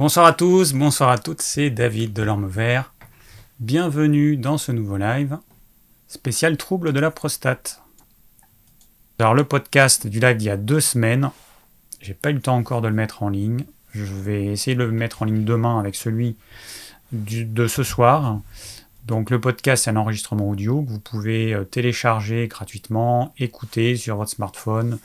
Bonsoir à tous, bonsoir à toutes, c'est David de l'Orme Vert. Bienvenue dans ce nouveau live spécial trouble de la prostate. Alors le podcast du live d'il y a deux semaines, j'ai pas eu le temps encore de le mettre en ligne. Je vais essayer de le mettre en ligne demain avec celui de ce soir. Donc le podcast, c'est un enregistrement audio que vous pouvez euh, télécharger gratuitement, écouter sur votre smartphone,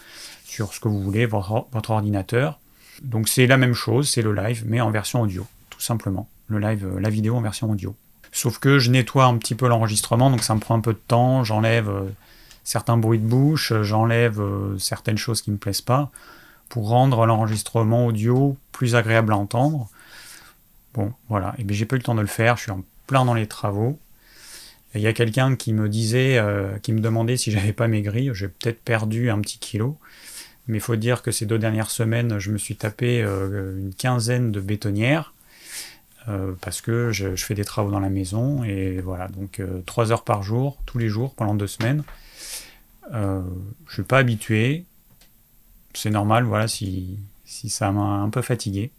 sur ce que vous voulez, votre, votre ordinateur. Donc c'est la même chose, c'est le live, mais en version audio, tout simplement. Le live, euh, la vidéo en version audio. Sauf que je nettoie un petit peu l'enregistrement, donc ça me prend un peu de temps, j'enlève euh, certains bruits de bouche, j'enlève euh, certaines choses qui ne me plaisent pas, pour rendre l'enregistrement audio plus agréable à entendre. Bon, voilà, et bien j'ai pas eu le temps de le faire, je suis en plein dans les travaux. Il y a quelqu'un qui me disait, qui me demandait si j'avais pas maigri, j'ai peut-être perdu un petit kilo. Mais il faut dire que ces deux dernières semaines, je me suis tapé euh, une quinzaine de bétonnières euh, parce que je, fais des travaux dans la maison et voilà, donc euh, trois heures par jour, tous les jours, pendant deux semaines. je ne suis pas habitué. C'est normal, voilà, si, si ça m'a un peu fatigué.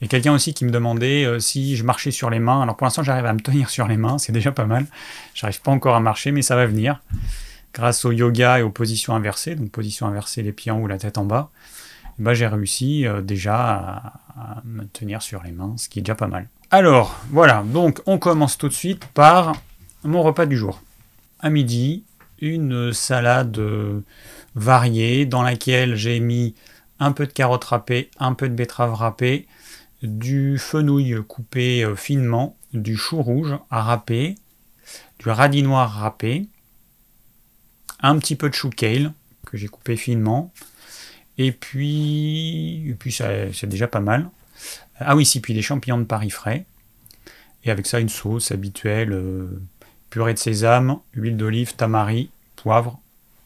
Il y a quelqu'un aussi qui me demandait si je marchais sur les mains. Alors pour l'instant, j'arrive à me tenir sur les mains, c'est déjà pas mal. J'arrive pas encore à marcher, mais ça va venir grâce au yoga et aux positions inversées, donc position inversée les pieds en haut, la tête en bas, eh ben, j'ai réussi euh, déjà à, me tenir sur les mains, ce qui est déjà pas mal. Alors, voilà, donc on commence tout de suite par mon repas du jour. À midi, une salade euh, variée dans laquelle j'ai mis un peu de carottes râpées, un peu de betterave râpée, du fenouil coupé euh, finement, du chou rouge à râper, du radis noir râpé, un petit peu de chou kale que j'ai coupé finement. Et puis, et puis c'est déjà pas mal. Ah oui, si, puis des champignons de Paris frais. Et avec ça, une sauce habituelle, euh, purée de sésame, huile d'olive, tamari, poivre.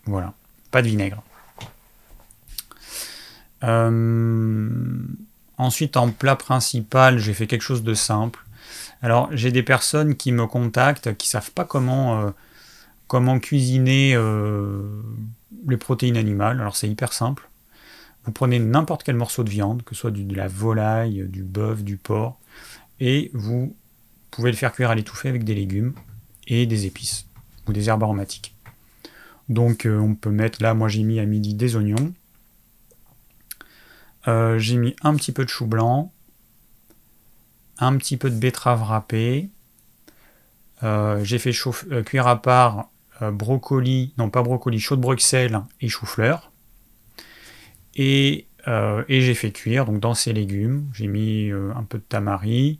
Voilà, pas de vinaigre. Euh, ensuite, en plat principal, j'ai fait quelque chose de simple. Alors, j'ai des personnes qui me contactent, qui savent pas comment euh, comment cuisiner euh, les protéines animales. Alors c'est hyper simple. Vous prenez n'importe quel morceau de viande, que ce soit de la volaille, du bœuf, du porc, et vous pouvez le faire cuire à l'étouffée avec des légumes et des épices ou des herbes aromatiques. Donc euh, on peut mettre, là moi j'ai mis à midi des oignons, euh, j'ai mis un petit peu de chou blanc, un petit peu de betterave râpée, j'ai fait cuire à part brocoli, non pas brocoli, chaud de Bruxelles et chou-fleur. Et, euh, et j'ai fait cuire donc dans ces légumes. J'ai mis euh, un peu de tamari,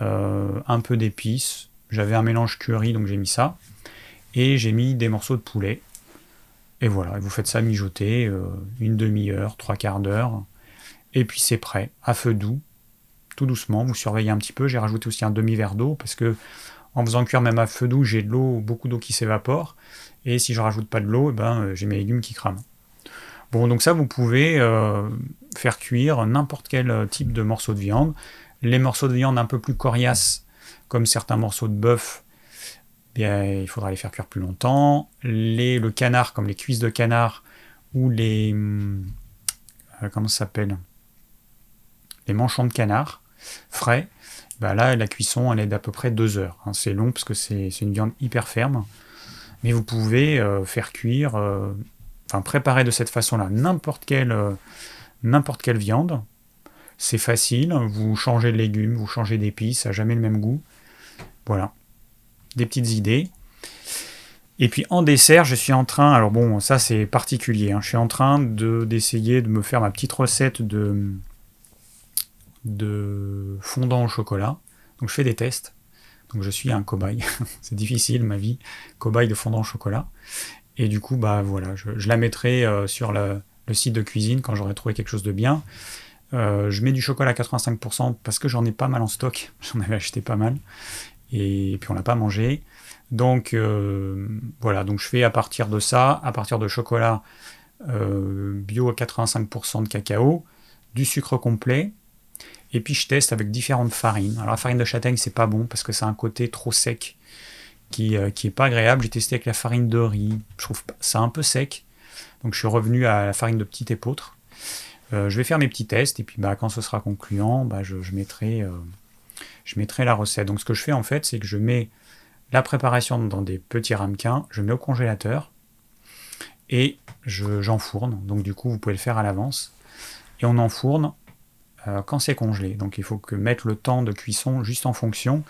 un peu d'épices. J'avais un mélange curry, donc j'ai mis ça. Et j'ai mis des morceaux de poulet. Et voilà, vous faites ça mijoter une demi-heure, trois quarts d'heure. Et puis c'est prêt, à feu doux, tout doucement. Vous surveillez un petit peu. J'ai rajouté aussi un demi-verre d'eau parce que en faisant cuire même à feu doux, j'ai de l'eau, beaucoup d'eau qui s'évapore. Et si je rajoute pas de l'eau, eh ben, euh, j'ai mes légumes qui crament. Bon, donc ça, vous pouvez euh, faire cuire n'importe quel euh, type de morceau de viande. Les morceaux de viande un peu plus coriaces, comme certains morceaux de bœuf, bien, il faudra les faire cuire plus longtemps. Le canard, comme les cuisses de canard, ou les... comment ça s'appelle? Les manchons de canard frais, bah là, la cuisson, elle est d'à peu près deux heures. Hein. C'est long parce que c'est une viande hyper ferme. Mais vous pouvez euh, faire cuire, euh, enfin préparer de cette façon-là n'importe quelle, euh, n'importe quelle viande. C'est facile, vous changez de légumes, vous changez d'épices, ça n'a jamais le même goût. Voilà, des petites idées. Et puis en dessert, je suis en train, alors bon, ça c'est particulier, hein. je suis en train d'essayer de me faire ma petite recette de, de fondant au chocolat. Donc je fais des tests. Donc je suis un cobaye. c'est difficile ma vie, cobaye de fondant au chocolat. Et du coup, bah voilà, je, la mettrai euh, sur le, site de cuisine quand j'aurai trouvé quelque chose de bien. Euh, je mets du chocolat à 85% parce que j'en ai pas mal en stock. J'en avais acheté pas mal. Et, puis on l'a pas mangé. Donc euh, voilà, donc je fais à partir de ça, à partir de chocolat bio à 85% de cacao, du sucre complet, et puis je teste avec différentes farines. Alors la farine de châtaigne, c'est pas bon parce que c'est un côté trop sec qui, euh, qui est pas agréable. J'ai testé avec la farine de riz, je trouve ça un peu sec. Donc je suis revenu à la farine de petite épeautre. je vais faire mes petits tests et puis bah, quand ce sera concluant, bah, je, mettrai, je mettrai la recette. Donc ce que je fais en fait, c'est que je mets la préparation dans des petits ramequins, je mets au congélateur et j'enfourne. Donc du coup, vous pouvez le faire à l'avance. Et on enfourne quand c'est congelé. Donc il faut que mettre le temps de cuisson juste en fonction.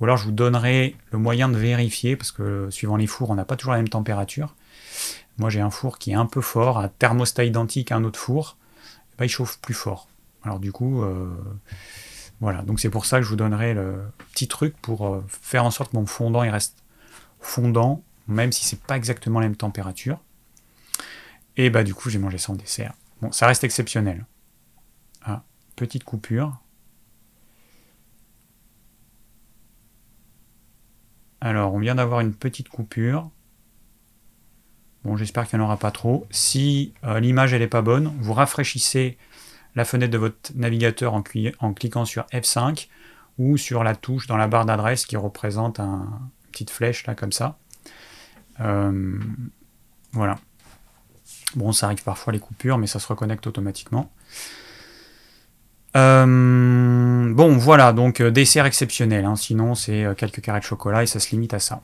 Ou alors je vous donnerai le moyen de vérifier, parce que suivant les fours, on n'a pas toujours la même température. Moi j'ai un four qui est un peu fort, un thermostat identique à un autre four, ben, il chauffe plus fort. Alors du coup, euh, voilà, donc c'est pour ça que je vous donnerai le petit truc pour euh, faire en sorte que mon fondant il reste fondant, même si c'est pas exactement la même température. Et bah du coup j'ai mangé ça en dessert. Bon, ça reste exceptionnel. Petite coupure. Alors, on vient d'avoir une petite coupure. Bon, j'espère qu'il n'y en aura pas trop. Si euh, l'image elle n'est pas bonne, vous rafraîchissez la fenêtre de votre navigateur en, cliquant sur F5 ou sur la touche dans la barre d'adresse qui représente un, une petite flèche là comme ça. Euh, voilà. Bon, ça arrive parfois les coupures, mais ça se reconnecte automatiquement. Euh, bon, voilà, donc euh, dessert exceptionnel. Hein. sinon, c'est euh, quelques carrés de chocolat et ça se limite à ça.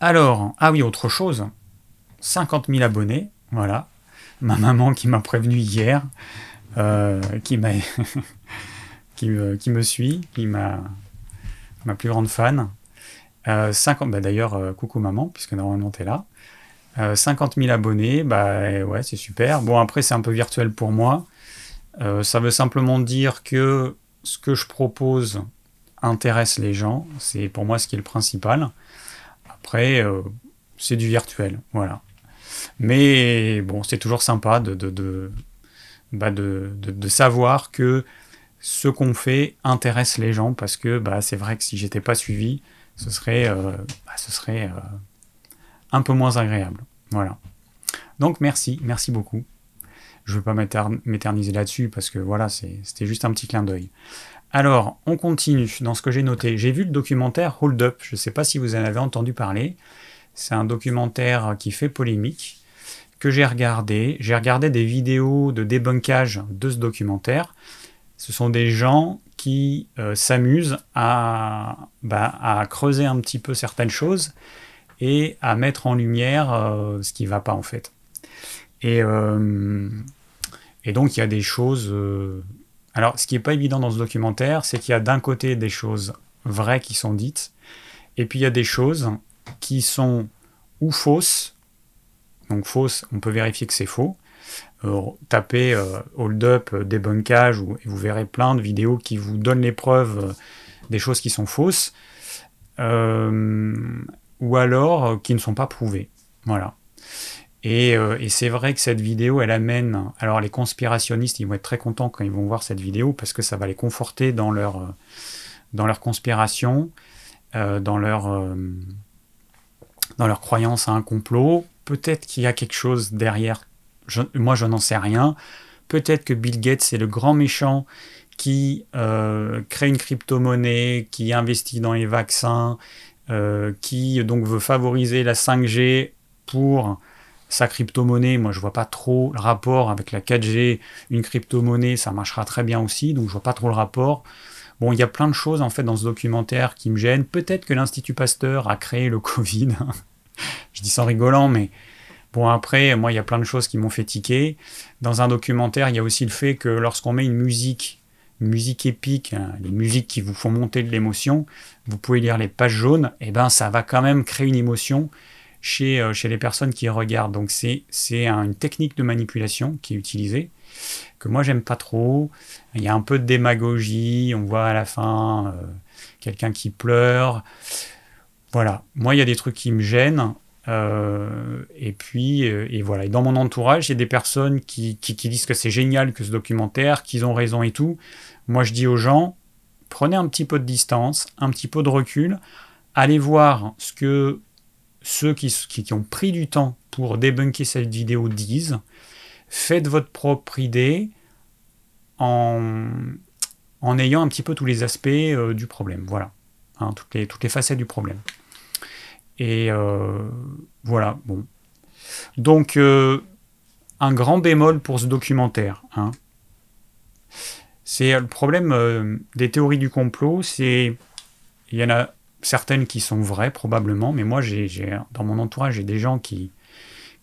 Alors, ah oui, autre chose. 50 000 abonnés, voilà. Ma maman qui m'a prévenu hier, qui, m'a qui, qui, me suit, qui m'a ma plus grande fan. 50, bah d'ailleurs, coucou maman, puisque normalement t'es là. 50 000 abonnés, bah ouais, c'est super. Bon, après, c'est un peu virtuel pour moi. Euh, ça veut simplement dire que ce que je propose intéresse les gens. C'est pour moi ce qui est le principal. Après, euh, c'est du virtuel, voilà. Mais bon, c'est toujours sympa de, de, bah de, de, savoir que ce qu'on fait intéresse les gens parce que bah, c'est vrai que si j'étais pas suivi, ce serait, euh, bah, ce serait un peu moins agréable. Voilà. Donc merci, merci beaucoup. Je ne veux pas m'éterniser là-dessus parce que voilà, c'était juste un petit clin d'œil. Alors, on continue dans ce que j'ai noté. J'ai vu le documentaire Hold Up. Je ne sais pas si vous en avez entendu parler. C'est un documentaire qui fait polémique, que j'ai regardé. J'ai regardé des vidéos de débunkage de ce documentaire. Ce sont des gens qui euh, s'amusent à, bah, à creuser un petit peu certaines choses et à mettre en lumière euh, ce qui ne va pas en fait. Et, euh, et donc il y a des choses... Euh, alors ce qui n'est pas évident dans ce documentaire, c'est qu'il y a d'un côté des choses vraies qui sont dites, et puis il y a des choses qui sont ou fausses, donc fausses, on peut vérifier que c'est faux, tapez hold up débunkage et vous verrez plein de vidéos qui vous donnent les preuves des choses qui sont fausses. Euh, ou alors euh, qui ne sont pas prouvés. Voilà. Euh, et, c'est vrai que cette vidéo, elle amène. Alors, les conspirationnistes, ils vont être très contents quand ils vont voir cette vidéo parce que ça va les conforter dans leur, euh, dans leur conspiration, dans, leur, dans leur croyance à un complot. Peut-être qu'il y a quelque chose derrière. moi, je n'en sais rien. Peut-être que Bill Gates est le grand méchant qui crée une crypto-monnaie, qui investit dans les vaccins, euh, qui donc veut favoriser la 5G pour sa crypto-monnaie. Moi, je vois pas trop le rapport avec la 4G. Une crypto-monnaie, ça marchera très bien aussi, donc je vois pas trop le rapport. Bon, il y a plein de choses en fait dans ce documentaire qui me gênent. Peut-être que l'Institut Pasteur a créé le Covid. je dis sans rigolant, mais bon, après, moi, il y a plein de choses qui m'ont fait tiquer. Dans un documentaire, il y a aussi le fait que lorsqu'on met une musique musique épique, hein, les musiques qui vous font monter de l'émotion, vous pouvez lire les pages jaunes, et eh ben ça va quand même créer une émotion chez, euh, chez les personnes qui regardent. Donc c'est, c'est une technique de manipulation qui est utilisée, que moi j'aime pas trop. Il y a un peu de démagogie, on voit à la fin euh, quelqu'un qui pleure. Voilà, moi il y a des trucs qui me gênent. Euh, et puis, et voilà. Et dans mon entourage, il y a des personnes qui, qui, qui disent que c'est génial que ce documentaire, qu'ils ont raison et tout. Moi, je dis aux gens, prenez un petit peu de distance, un petit peu de recul, allez voir ce que ceux qui, ont pris du temps pour débunker cette vidéo disent, faites votre propre idée en, ayant un petit peu tous les aspects euh, du problème, voilà, hein, toutes, les, facettes du problème. Et euh, voilà, bon. Donc, euh, un grand bémol pour ce documentaire. Hein. C'est le problème des théories du complot, c'est il y en a certaines qui sont vraies probablement, mais moi j'ai dans mon entourage j'ai des gens qui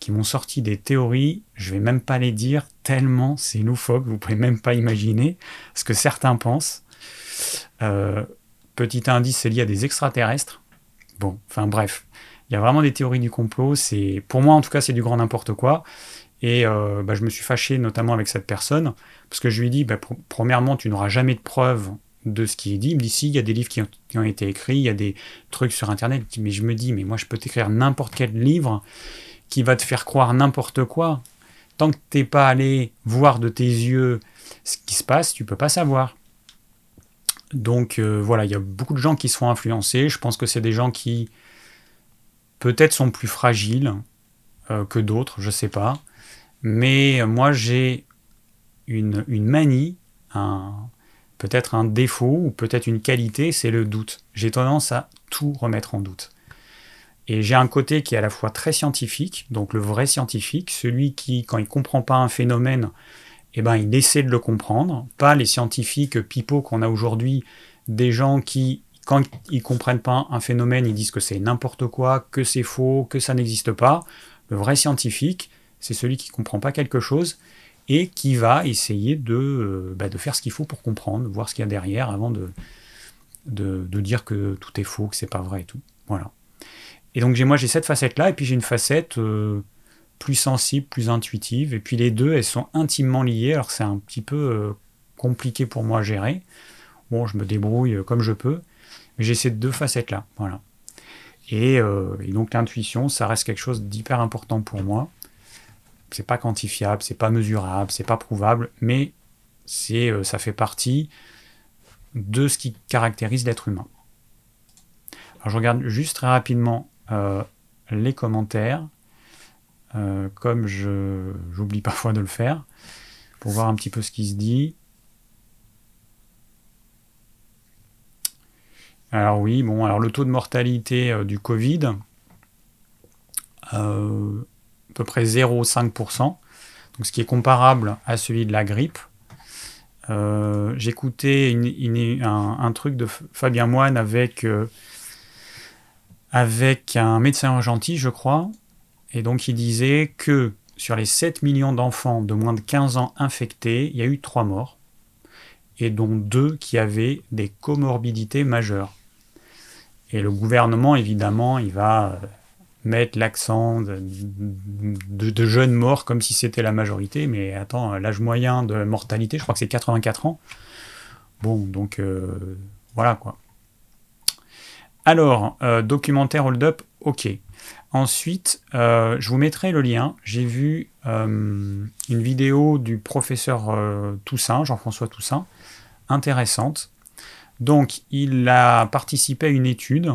qui m'ont sorti des théories, je vais même pas les dire tellement c'est loufoque, vous pouvez même pas imaginer ce que certains pensent. Euh, petit indice, c'est lié à des extraterrestres. Bon, enfin bref, il y a vraiment des théories du complot. C'est pour moi en tout cas c'est du grand n'importe quoi. Et euh, bah, je me suis fâché notamment avec cette personne, parce que je lui ai dit, bah, premièrement, tu n'auras jamais de preuves de ce qui est dit. Il il y a des livres qui ont, été écrits, il y a des trucs sur Internet. Mais je me dis, mais moi, je peux t'écrire n'importe quel livre qui va te faire croire n'importe quoi. Tant que tu n'es pas allé voir de tes yeux ce qui se passe, tu peux pas savoir. Donc euh, voilà, il y a beaucoup de gens qui se font influencer. Je pense que c'est des gens qui peut-être sont plus fragiles euh, que d'autres, je sais pas. Mais moi, j'ai une, manie, peut-être un défaut ou peut-être une qualité, c'est le doute. J'ai tendance à tout remettre en doute. Et j'ai un côté qui est à la fois très scientifique, donc le vrai scientifique, celui qui, quand il ne comprend pas un phénomène, eh ben, il essaie de le comprendre, pas les scientifiques pipeaux qu'on a aujourd'hui, des gens qui, quand ils ne comprennent pas un phénomène, ils disent que c'est n'importe quoi, que c'est faux, que ça n'existe pas. Le vrai scientifique, c'est celui qui ne comprend pas quelque chose et qui va essayer de, euh, bah, de faire ce qu'il faut pour comprendre, voir ce qu'il y a derrière avant de, dire que tout est faux, que c'est pas vrai et tout. Voilà. Et donc moi j'ai cette facette-là, et puis j'ai une facette euh, plus sensible, plus intuitive, et puis les deux, elles sont intimement liées, alors c'est un petit peu euh, compliqué pour moi à gérer. Bon, je me débrouille comme je peux, mais j'ai ces deux facettes-là. Voilà. Et donc l'intuition, ça reste quelque chose d'hyper important pour moi c'est pas quantifiable, c'est pas mesurable, c'est pas prouvable, mais c'est, euh, ça fait partie de ce qui caractérise l'être humain. Alors je regarde juste très rapidement euh, les commentaires, euh, comme je, j'oublie parfois de le faire, pour voir un petit peu ce qui se dit. Alors oui, bon, alors le taux de mortalité du Covid, à peu près 0,5%, donc ce qui est comparable à celui de la grippe. Euh, j'écoutais un, truc de Fabien Moine avec, euh, avec un médecin gentil, je crois, et donc il disait que sur les 7 millions d'enfants de moins de 15 ans infectés, il y a eu 3 morts, et dont 2 qui avaient des comorbidités majeures. Et le gouvernement, évidemment, il va mettre l'accent de, jeunes morts comme si c'était la majorité, mais attends, l'âge moyen de mortalité, je crois que c'est 84 ans. Bon, donc euh, voilà quoi. Alors, euh, documentaire Hold Up, ok. Ensuite, euh, je vous mettrai le lien. J'ai vu une vidéo du professeur Toussaint, Jean-François Toussaint, intéressante. Donc, il a participé à une étude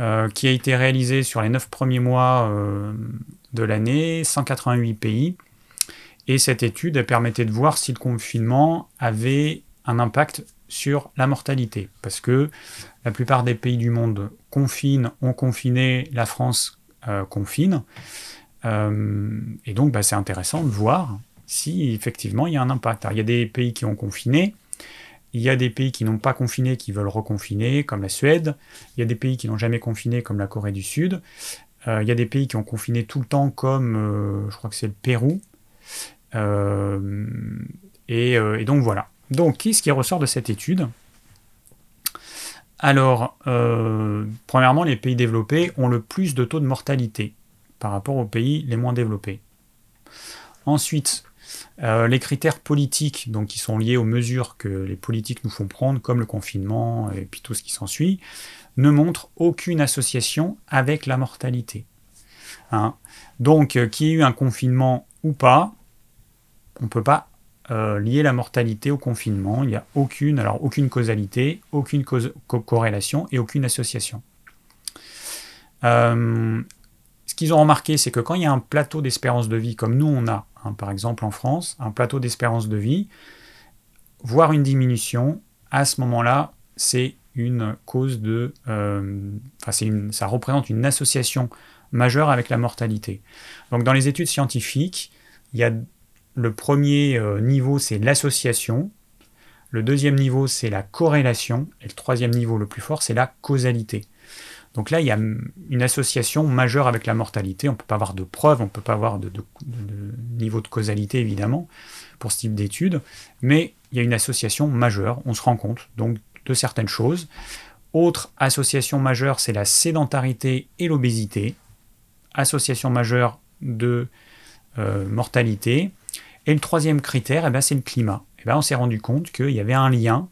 euh, qui a été réalisé sur les 9 premiers mois euh, de l'année, 188 pays. Et cette étude permettait de voir si le confinement avait un impact sur la mortalité. Parce que la plupart des pays du monde confinent, ont confiné, la France euh, confine. et donc bah, c'est intéressant de voir si effectivement il y a un impact. il y a des pays qui ont confiné, il y a des pays qui n'ont pas confiné, qui veulent reconfiner, comme la Suède. Il y a des pays qui n'ont jamais confiné, comme la Corée du Sud. Euh, il y a des pays qui ont confiné tout le temps, comme euh, je crois que c'est le Pérou. Euh, et, donc voilà. Donc, qu'est-ce qui ressort de cette étude? Alors, premièrement, les pays développés ont le plus de taux de mortalité par rapport aux pays les moins développés. Ensuite, euh, les critères politiques, donc qui sont liés aux mesures que les politiques nous font prendre, comme le confinement et tout ce qui s'ensuit, ne montrent aucune association avec la mortalité. Hein. donc, euh, qu'il y ait eu un confinement ou pas, on ne peut pas euh, lier la mortalité au confinement. Il n'y a aucune causalité, aucune corrélation et aucune association. ce qu'ils ont remarqué, c'est que quand il y a un plateau d'espérance de vie comme nous on a Hein, par exemple en France, un plateau d'espérance de vie, voir une diminution, à ce moment-là, c'est une cause de... Euh, ça représente une association majeure avec la mortalité. Donc dans les études scientifiques, il y a le premier euh, niveau, c'est l'association. Le deuxième niveau, c'est la corrélation. Et le troisième niveau, le plus fort, c'est la causalité. Donc là, il y a une association majeure avec la mortalité. On ne peut pas avoir de preuves, on ne peut pas avoir de, niveau de causalité, évidemment, pour ce type d'études. Mais il y a une association majeure. On se rend compte donc de certaines choses. Autre association majeure, c'est la sédentarité et l'obésité. Association majeure de euh, mortalité. Et le troisième critère, eh ben, c'est le climat. Eh ben, on s'est rendu compte qu'il y avait un lien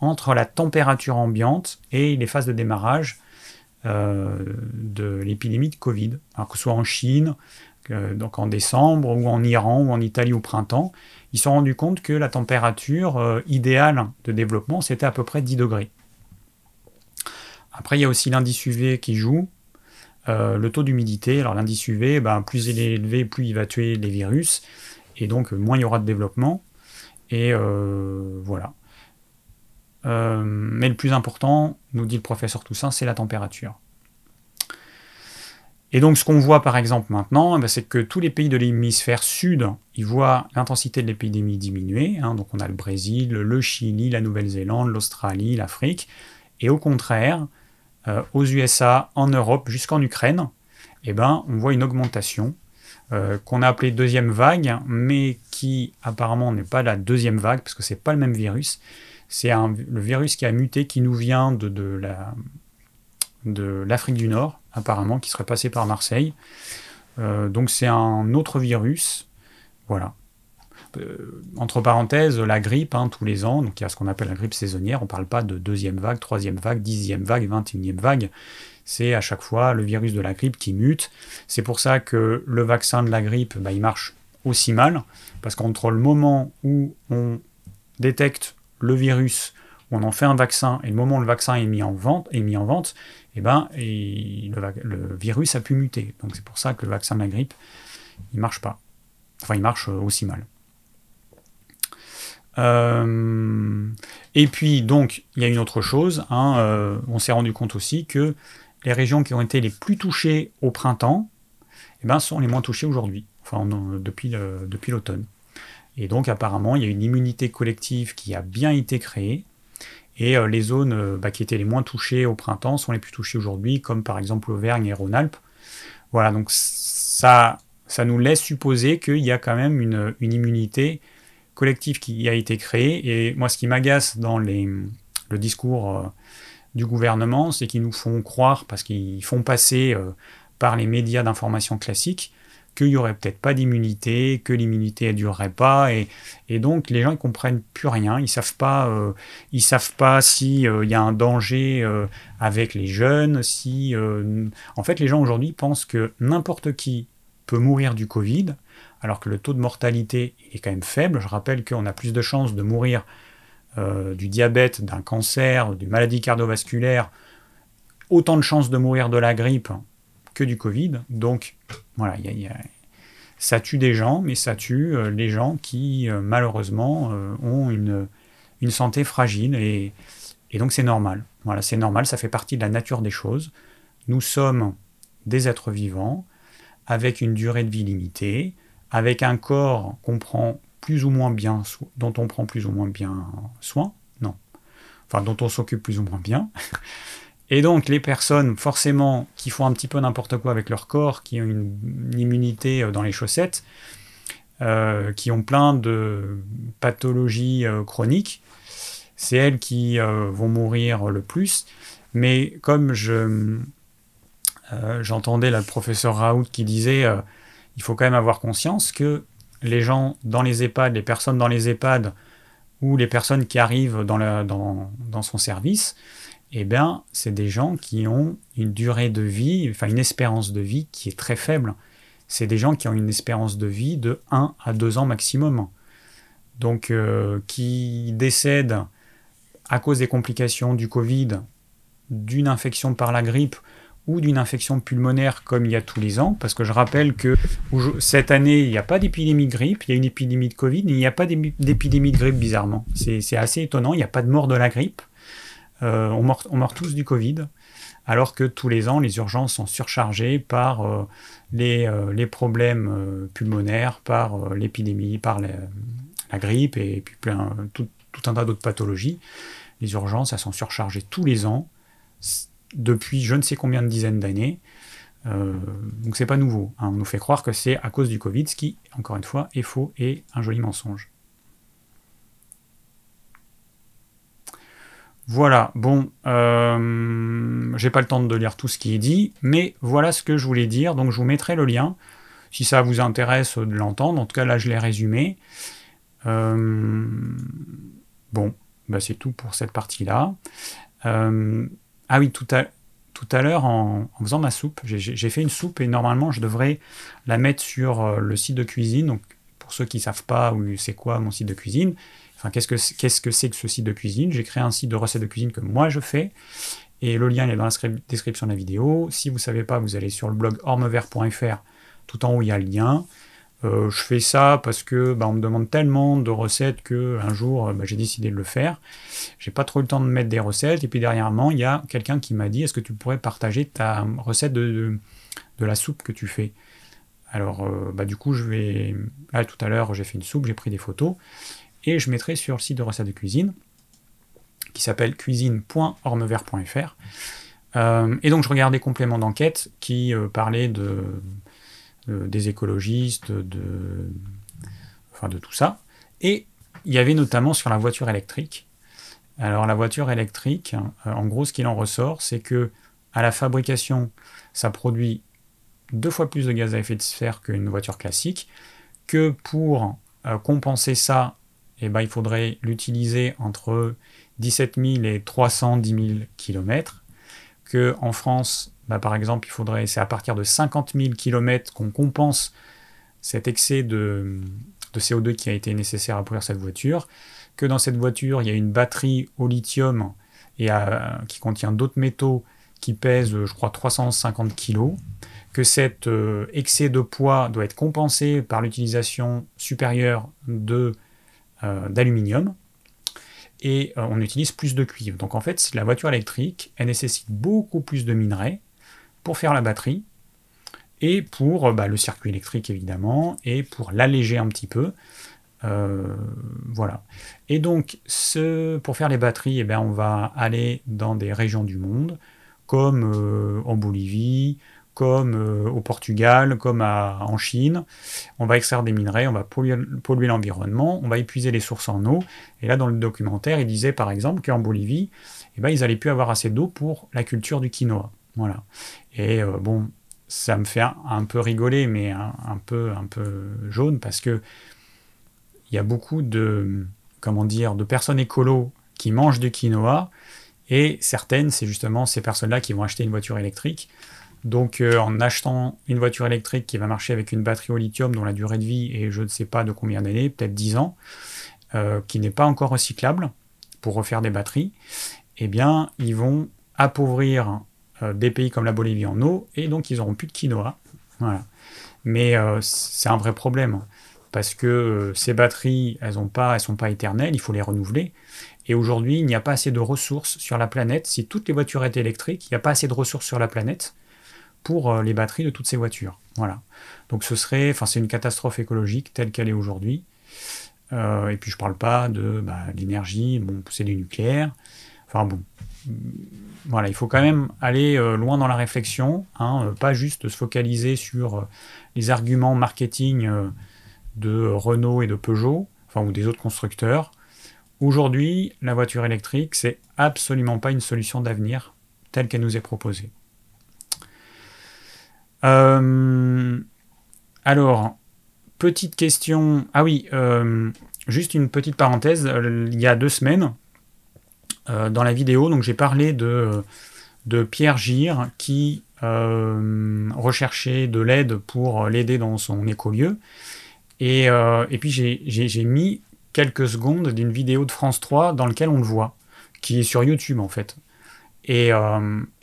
entre la température ambiante et les phases de démarrage de l'épidémie de Covid. Alors que ce soit en Chine, donc en décembre, ou en Iran, ou en Italie au printemps, ils se sont rendus compte que la température euh, idéale de développement, c'était à peu près 10 degrés. Après, il y a aussi l'indice UV qui joue, euh, le taux d'humidité. Alors l'indice UV, ben, plus il est élevé, plus il va tuer les virus et donc moins il y aura de développement. Et euh, voilà. Euh, mais le plus important, nous dit le professeur Toussaint, c'est la température. Et donc ce qu'on voit par exemple maintenant, eh ben, c'est que tous les pays de l'hémisphère sud, ils voient l'intensité de l'épidémie diminuer. Hein. donc on a le Brésil, le Chili, la Nouvelle-Zélande, l'Australie, l'Afrique. Et au contraire, euh, aux USA, en Europe, jusqu'en Ukraine, eh ben, on voit une augmentation euh, qu'on a appelé deuxième vague, mais qui apparemment n'est pas la deuxième vague, parce que c'est pas le même virus. C'est le virus qui a muté, qui nous vient de, de l'Afrique du Nord, apparemment, qui serait passé par Marseille. Euh, donc c'est un autre virus. Voilà. Euh, entre parenthèses, la grippe, hein, tous les ans, donc il y a ce qu'on appelle la grippe saisonnière, on ne parle pas de deuxième vague, troisième vague, dixième vague, vingt et unième vague c'est à chaque fois le virus de la grippe qui mute. C'est pour ça que le vaccin de la grippe, bah, il marche aussi mal, parce qu'entre le moment où on détecte le virus, on en fait un vaccin, et le moment où le vaccin est mis en vente, est mis en vente eh ben, le, virus a pu muter. Donc c'est pour ça que le vaccin de la grippe, il marche pas. Enfin, il marche aussi mal. Euh, et puis, donc, il y a une autre chose. Hein, euh, on s'est rendu compte aussi que les régions qui ont été les plus touchées au printemps eh ben, sont les moins touchées aujourd'hui, enfin depuis l'automne. Et donc apparemment, il y a une immunité collective qui a bien été créée, et euh, les zones euh, bah, qui étaient les moins touchées au printemps sont les plus touchées aujourd'hui, comme par exemple Auvergne et Rhône-Alpes. Voilà, donc ça, ça nous laisse supposer qu'il y a quand même une, immunité collective qui a été créée. Et moi, ce qui m'agace dans le discours euh, du gouvernement, c'est qu'ils nous font croire, parce qu'ils font passer par les médias d'information classiques, qu'il n'y aurait peut-être pas d'immunité, que l'immunité ne durerait pas, et, donc les gens ne comprennent plus rien, ils ne savent pas, euh, s'il euh, y a un danger avec les jeunes, en fait, les gens aujourd'hui pensent que n'importe qui peut mourir du Covid, alors que le taux de mortalité est quand même faible. Je rappelle qu'on a plus de chances de mourir euh, du diabète, d'un cancer, d'une maladie cardiovasculaire, autant de chances de mourir de la grippe que du Covid. Donc voilà, ça tue des gens, mais ça tue euh, les gens qui euh, malheureusement ont une, santé fragile et, et donc c'est normal. Voilà, c'est normal, ça fait partie de la nature des choses. Nous sommes des êtres vivants avec une durée de vie limitée, avec un corps qu'on prend plus ou moins bien, dont on prend plus ou moins bien soin, non, enfin dont on s'occupe plus ou moins bien. Et donc les personnes forcément qui font un petit peu n'importe quoi avec leur corps, qui ont une, immunité euh, dans les chaussettes, euh, qui ont plein de pathologies euh, chroniques, c'est elles qui vont mourir le plus. Mais comme je j'entendais le professeur Raoult qui disait il faut quand même avoir conscience que les gens dans les EHPAD, les personnes dans les EHPAD ou les personnes qui arrivent dans, son service, eh bien, c'est des gens qui ont une durée de vie, enfin une espérance de vie qui est très faible. C'est des gens qui ont une espérance de vie de 1 à 2 ans maximum. Donc, euh, qui décèdent à cause des complications du Covid, d'une infection par la grippe ou d'une infection pulmonaire comme il y a tous les ans, parce que je rappelle que cette année, il n'y a pas d'épidémie de grippe, il y a une épidémie de Covid, mais il n'y a pas d'épidémie de grippe bizarrement. C'est assez étonnant, il n'y a pas de mort de la grippe. Euh, on, meurt, tous du Covid. alors que tous les ans, les urgences sont surchargées par euh, euh, les, problèmes pulmonaires, par l'épidémie, par la, grippe et, puis plein, tout, un tas d'autres pathologies. Les urgences, elles sont surchargées tous les ans, depuis je ne sais combien de dizaines d'années. donc c'est pas nouveau. Hein. On nous fait croire que c'est à cause du Covid, ce qui, encore une fois, est faux et un joli mensonge. Voilà, bon, euh, j'ai pas le temps de lire tout ce qui est dit, mais voilà ce que je voulais dire, donc je vous mettrai le lien, si ça vous intéresse de l'entendre, en tout cas là je l'ai résumé. Euh, bon, bah, c'est tout pour cette partie-là. Euh, ah oui, tout à, tout à l'heure, en, faisant ma soupe, j'ai fait une soupe et normalement je devrais la mettre sur le site de cuisine, donc pour ceux qui ne savent pas où c'est quoi mon site de cuisine, Enfin, qu'est-ce que qu'est-ce que c'est que ce site de cuisine? J'ai créé un site de recettes de cuisine que moi je fais. Et le lien est dans la description de la vidéo. Si vous ne savez pas, vous allez sur le blog ormevert.fr. Tout en haut, il y a le lien. Euh, je fais ça parce que bah, on me demande tellement de recettes que un jour bah, j'ai décidé de le faire. J'ai pas trop le temps de mettre des recettes. Et puis dernièrement, il y a quelqu'un qui m'a dit est-ce que tu pourrais partager ta recette de, de, la soupe que tu fais? Alors euh, bah, du coup, je vais. Là, tout à l'heure, j'ai fait une soupe, j'ai pris des photos et je mettrai sur le site de recettes de cuisine qui s'appelle cuisine.ormevert.fr. Euh, et donc je regardais des compléments d'enquête qui euh, parlaient de, des écologistes, de, enfin de tout ça. Et il y avait notamment sur la voiture électrique. Alors la voiture électrique, euh, en gros ce qu'il en ressort, c'est que à la fabrication, ça produit deux fois plus de gaz à effet de serre qu'une voiture classique, que pour compenser ça, eh ben, il faudrait l'utiliser entre 17 000 et 310 000 km. Que en France, bah, par exemple, il faudrait, c'est à partir de 50 000 km qu'on compense cet excès de, CO2 qui a été nécessaire à produire cette voiture. Que dans cette voiture, il y a une batterie au lithium et qui contient d'autres métaux qui pèsent, je crois, 350 kg. Que cet euh, excès de poids doit être compensé par l'utilisation supérieure de d'aluminium et euh, on utilise plus de cuivre. Donc en fait, la voiture électrique, elle nécessite beaucoup plus de minerais pour faire la batterie et pour euh, bah, le circuit électrique évidemment et pour l'alléger un petit peu. voilà. Et donc, pour faire les batteries, eh bien, on va aller dans des régions du monde, comme en Bolivie, comme euh, au Portugal, comme en Chine. On va extraire des minerais, on va polluer, l'environnement, on va épuiser les sources en eau. Et là, dans le documentaire, il disait par exemple qu'en Bolivie, eh ben, ils n'allaient plus avoir assez d'eau pour la culture du quinoa. Voilà. Et euh, bon, ça me fait un, peu rigoler, mais un, peu, un peu jaune, parce que il y a beaucoup de, comment dire, de personnes écolos qui mangent du quinoa, et certaines, c'est justement ces personnes-là qui vont acheter une voiture électrique. Donc euh, en achetant une voiture électrique qui va marcher avec une batterie au lithium dont la durée de vie est je ne sais pas de combien d'années, peut-être 10 ans, euh, qui n'est pas encore recyclable pour refaire des batteries, eh bien ils vont appauvrir euh, des pays comme la Bolivie en eau et donc ils n'auront plus de quinoa. Voilà. Mais c'est un vrai problème parce que ces batteries, elles ne sont pas éternelles, il faut les renouveler. Et aujourd'hui, il n'y a pas assez de ressources sur la planète. Si toutes les voitures étaient électriques, il n'y a pas assez de ressources sur la planète pour euh, les batteries de toutes ces voitures. Voilà. Donc ce serait, enfin c'est une catastrophe écologique telle qu'elle est aujourd'hui. Euh, et puis je parle pas de bah, l'énergie, bon c'est du nucléaire. Enfin bon, voilà, il faut quand même aller euh, loin dans la réflexion, hein, pas juste se focaliser sur les arguments marketing de Renault et de Peugeot, enfin ou des autres constructeurs. Aujourd'hui, la voiture électrique, c'est absolument pas une solution d'avenir telle qu'elle nous est proposée. Euh, alors, petite question. Ah oui, euh, juste une petite parenthèse. Euh, il y a deux semaines, dans la vidéo, donc j'ai parlé de, de Pierre Gire qui recherchait de l'aide pour l'aider dans son écolieu. Et, et puis j'ai mis quelques secondes d'une vidéo de France 3 dans laquelle on le voit, qui est sur YouTube en fait. Et,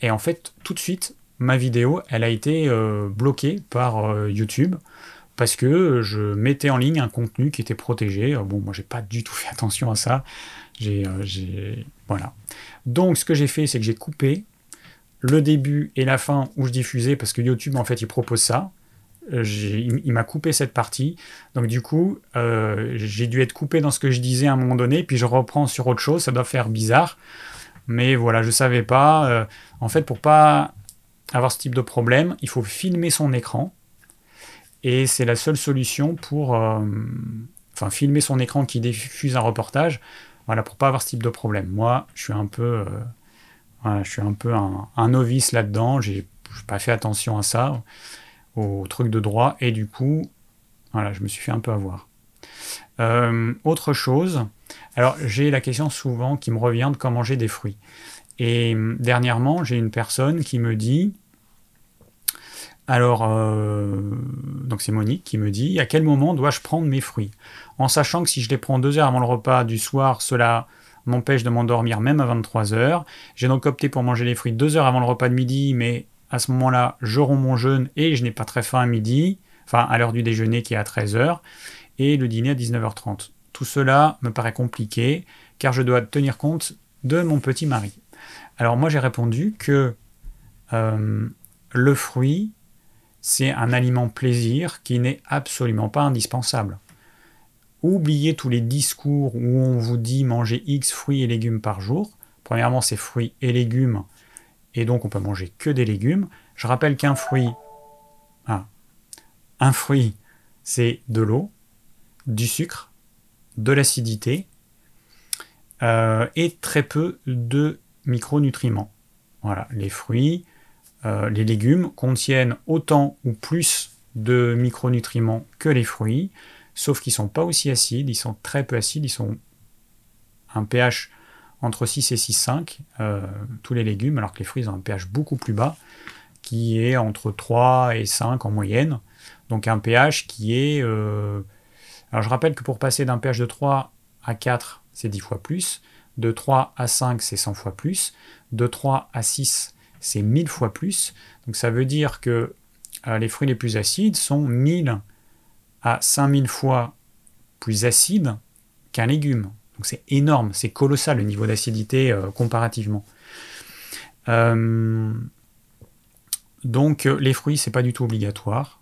et en fait, tout de suite, ma vidéo, elle a été euh, bloquée par euh, YouTube parce que je mettais en ligne un contenu qui était protégé. Euh, bon, moi, j'ai pas du tout fait attention à ça. J'ai, voilà. Donc, ce que j'ai fait, c'est que j'ai coupé le début et la fin où je diffusais, parce que YouTube, en fait, il propose ça. Il, m'a coupé cette partie. Donc, du coup, j'ai dû être coupé dans ce que je disais à un moment donné, puis je reprends sur autre chose. Ça doit faire bizarre. Mais voilà, je savais pas. En fait, pour pas avoir ce type de problème, il faut filmer son écran. Et c'est la seule solution pour. enfin, filmer son écran qui diffuse un reportage. Voilà, pour pas avoir ce type de problème. Moi, je suis un peu je suis un peu un, novice là-dedans, j'ai pas fait attention à ça, au truc de droit, et du coup, voilà, je me suis fait un peu avoir. Euh, autre chose, alors j'ai la question souvent qui me revient de comment manger des fruits. Et hum, dernièrement, j'ai une personne qui me dit, alors, euh, donc c'est Monique qui me dit, à quel moment dois-je prendre mes fruits? En sachant que si je les prends deux heures avant le repas du soir, cela m'empêche de m'endormir même à 23 heures. J'ai donc opté pour manger les fruits deux heures avant le repas de midi, mais à ce moment-là, je romps mon jeûne et je n'ai pas très faim à midi, enfin à l'heure du déjeuner qui est à 13 heures, et le dîner à 19h30. Tout cela me paraît compliqué, car je dois tenir compte de mon petit mari. Alors moi j'ai répondu que euh, le fruit, c'est un aliment plaisir qui n'est absolument pas indispensable. Oubliez tous les discours où on vous dit manger X fruits et légumes par jour. Premièrement, c'est fruits et légumes, et donc on peut manger que des légumes. Je rappelle qu'un fruit, ah, un fruit, c'est de l'eau, du sucre, de l'acidité euh, et très peu de micronutriments. Voilà, les fruits, euh, les légumes contiennent autant ou plus de micronutriments que les fruits sauf qu'ils sont pas aussi acides, ils sont très peu acides, ils sont un pH entre 6 et 6,5, euh, tous les légumes, alors que les fruits ont un pH beaucoup plus bas, qui est entre 3 et 5 en moyenne. Donc un pH qui est... Euh, alors je rappelle que pour passer d'un pH de 3 à 4, c'est 10 fois plus, de 3 à 5, c'est 100 fois plus, de 3 à 6, c'est 1000 fois plus. Donc ça veut dire que euh, les fruits les plus acides sont 1000 à 5000 fois plus acide qu'un légume. Donc c'est énorme, c'est colossal le niveau d'acidité euh, comparativement. Euh, donc les fruits, c'est pas du tout obligatoire.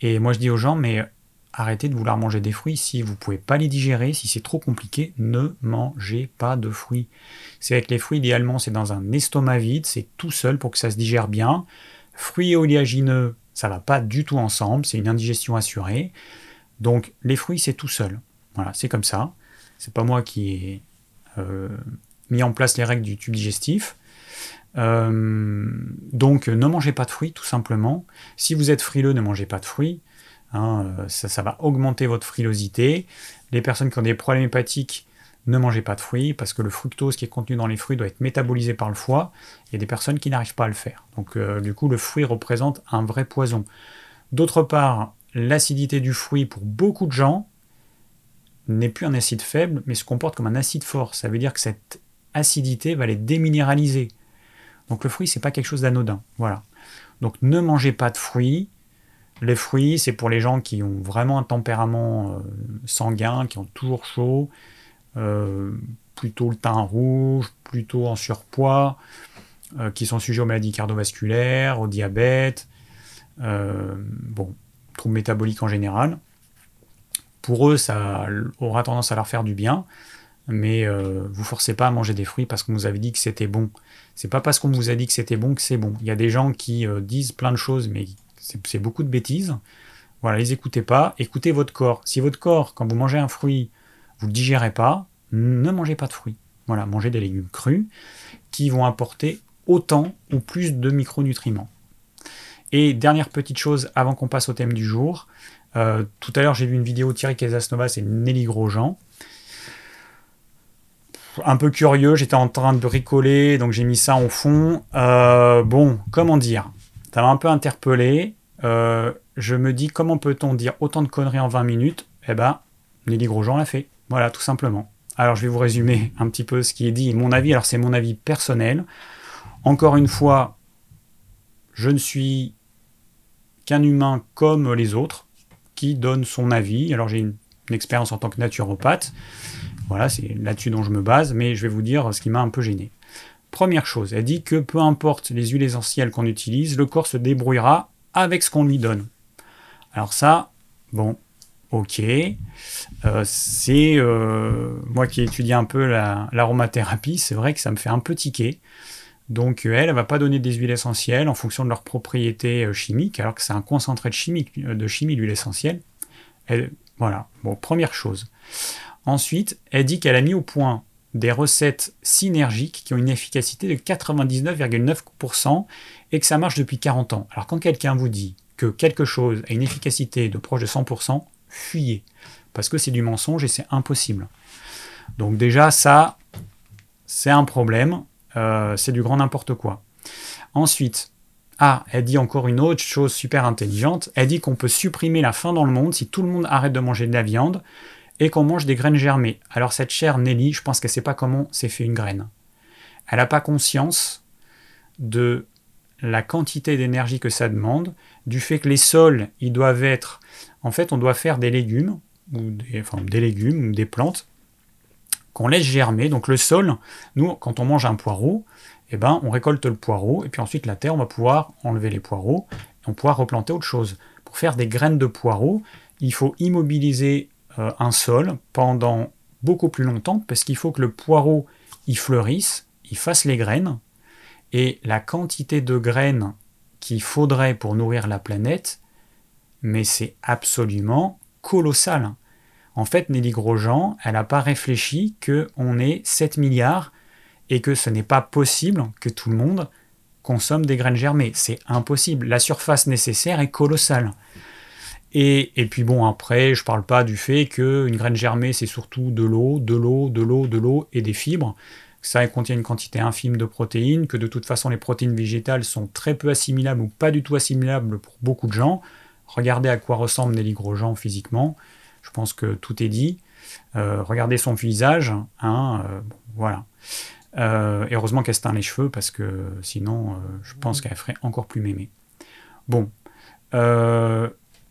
Et moi je dis aux gens, mais arrêtez de vouloir manger des fruits. Si vous pouvez pas les digérer, si c'est trop compliqué, ne mangez pas de fruits. C'est avec les fruits, idéalement, c'est dans un estomac vide, c'est tout seul pour que ça se digère bien. Fruits oléagineux, ça va pas du tout ensemble, c'est une indigestion assurée. Donc les fruits, c'est tout seul. Voilà, c'est comme ça. C'est pas moi qui ai euh, mis en place les règles du tube digestif. Euh, donc ne mangez pas de fruits, tout simplement. Si vous êtes frileux, ne mangez pas de fruits. Hein, euh, ça, va augmenter votre frilosité. Les personnes qui ont des problèmes hépatiques, ne mangez pas de fruits parce que le fructose qui est contenu dans les fruits doit être métabolisé par le foie. Il y a des personnes qui n'arrivent pas à le faire. Donc euh, du coup, le fruit représente un vrai poison. D'autre part, l'acidité du fruit pour beaucoup de gens n'est plus un acide faible, mais se comporte comme un acide fort. Ça veut dire que cette acidité va les déminéraliser. Donc le fruit, c'est pas quelque chose d'anodin. Voilà. Donc ne mangez pas de fruits. Les fruits, c'est pour les gens qui ont vraiment un tempérament euh, sanguin, qui ont toujours chaud, euh, plutôt le teint rouge, plutôt en surpoids, euh, qui sont sujets aux maladies cardiovasculaires, au diabète, bon, troubles métaboliques en général. Pour eux, ça aura tendance à leur faire du bien, mais vous forcez pas à manger des fruits parce qu'on vous avait dit que c'était bon. C'est pas parce qu'on vous a dit que c'était bon que c'est bon. Il y a des gens qui disent plein de choses, mais c'est beaucoup de bêtises. Voilà, les écoutez pas, écoutez votre corps. Si votre corps, quand vous mangez un fruit, vous ne digérez pas, ne mangez pas de fruits. Voilà, mangez des légumes crus qui vont apporter autant ou plus de micronutriments. Et dernière petite chose avant qu'on passe au thème du jour. Euh, tout à l'heure, j'ai vu une vidéo de Thierry Casasnovas et Nelly Grosjean. Un peu curieux, j'étais en train de bricoler, donc j'ai mis ça en fond. Euh, bon, comment dire? Ça m'a un peu interpellé. Euh, je me dis, comment peut-on dire autant de conneries en 20 minutes? Eh ben, Nelly Grosjean l'a fait. Voilà, tout simplement. Alors je vais vous résumer un petit peu ce qui est dit, mon avis. Alors c'est mon avis personnel. Encore une fois, je ne suis qu'un humain comme les autres qui donne son avis. Alors j'ai une, expérience en tant que naturopathe. Voilà, c'est là-dessus dont je me base, mais je vais vous dire ce qui m'a un peu gêné. Première chose, elle dit que peu importe les huiles essentielles qu'on utilise, le corps se débrouillera avec ce qu'on lui donne. Alors ça, bon, ok. Euh, c'est euh, moi qui étudie un peu l'aromathérapie, c'est vrai que ça me fait un peu tiquer. Donc elle, elle va pas donner des huiles essentielles en fonction de leurs propriétés euh, chimiques, alors que c'est un concentré de chimie, de chimie l'huile essentielle. voilà. Bon, première chose. Ensuite, elle dit qu'elle a mis au point des recettes synergiques qui ont une efficacité de 99,9% et que ça marche depuis 40 ans. Alors quand quelqu'un vous dit que quelque chose a une efficacité de proche de 100%, fuyez. Parce que c'est du mensonge et c'est impossible. Donc déjà, ça, c'est un problème. Euh, c'est du grand n'importe quoi. Ensuite, ah, elle dit encore une autre chose super intelligente. Elle dit qu'on peut supprimer la faim dans le monde si tout le monde arrête de manger de la viande et qu'on mange des graines germées. Alors cette chère Nelly, je pense qu'elle ne sait pas comment c'est fait une graine. Elle n'a pas conscience de la quantité d'énergie que ça demande, du fait que les sols, ils doivent être... En fait, on doit faire des légumes, ou des, des légumes, ou des plantes, qu'on laisse germer. Donc le sol, nous, quand on mange un poireau, eh ben, on récolte le poireau, et puis ensuite la terre, on va pouvoir enlever les poireaux, et on pourra replanter autre chose. Pour faire des graines de poireau, il faut immobiliser euh, un sol pendant beaucoup plus longtemps, parce qu'il faut que le poireau, il fleurisse, il fasse les graines, et la quantité de graines qu'il faudrait pour nourrir la planète, mais c'est absolument colossal. En fait, Nelly Grosjean, elle n'a pas réfléchi qu'on est 7 milliards et que ce n'est pas possible que tout le monde consomme des graines germées. C'est impossible. La surface nécessaire est colossale. Et, et, puis bon, après, je ne parle pas du fait qu'une graine germée, c'est surtout de l'eau, de l'eau, de l'eau, de l'eau et des fibres ça contient une quantité infime de protéines, que de toute façon les protéines végétales sont très peu assimilables ou pas du tout assimilables pour beaucoup de gens. Regardez à quoi ressemble Nelly Grosjean physiquement, je pense que tout est dit. Euh, regardez son visage, hein, euh, voilà. Euh, heureusement qu'elle se teint les cheveux parce que sinon, je pense qu'elle ferait encore plus mémé. Bon,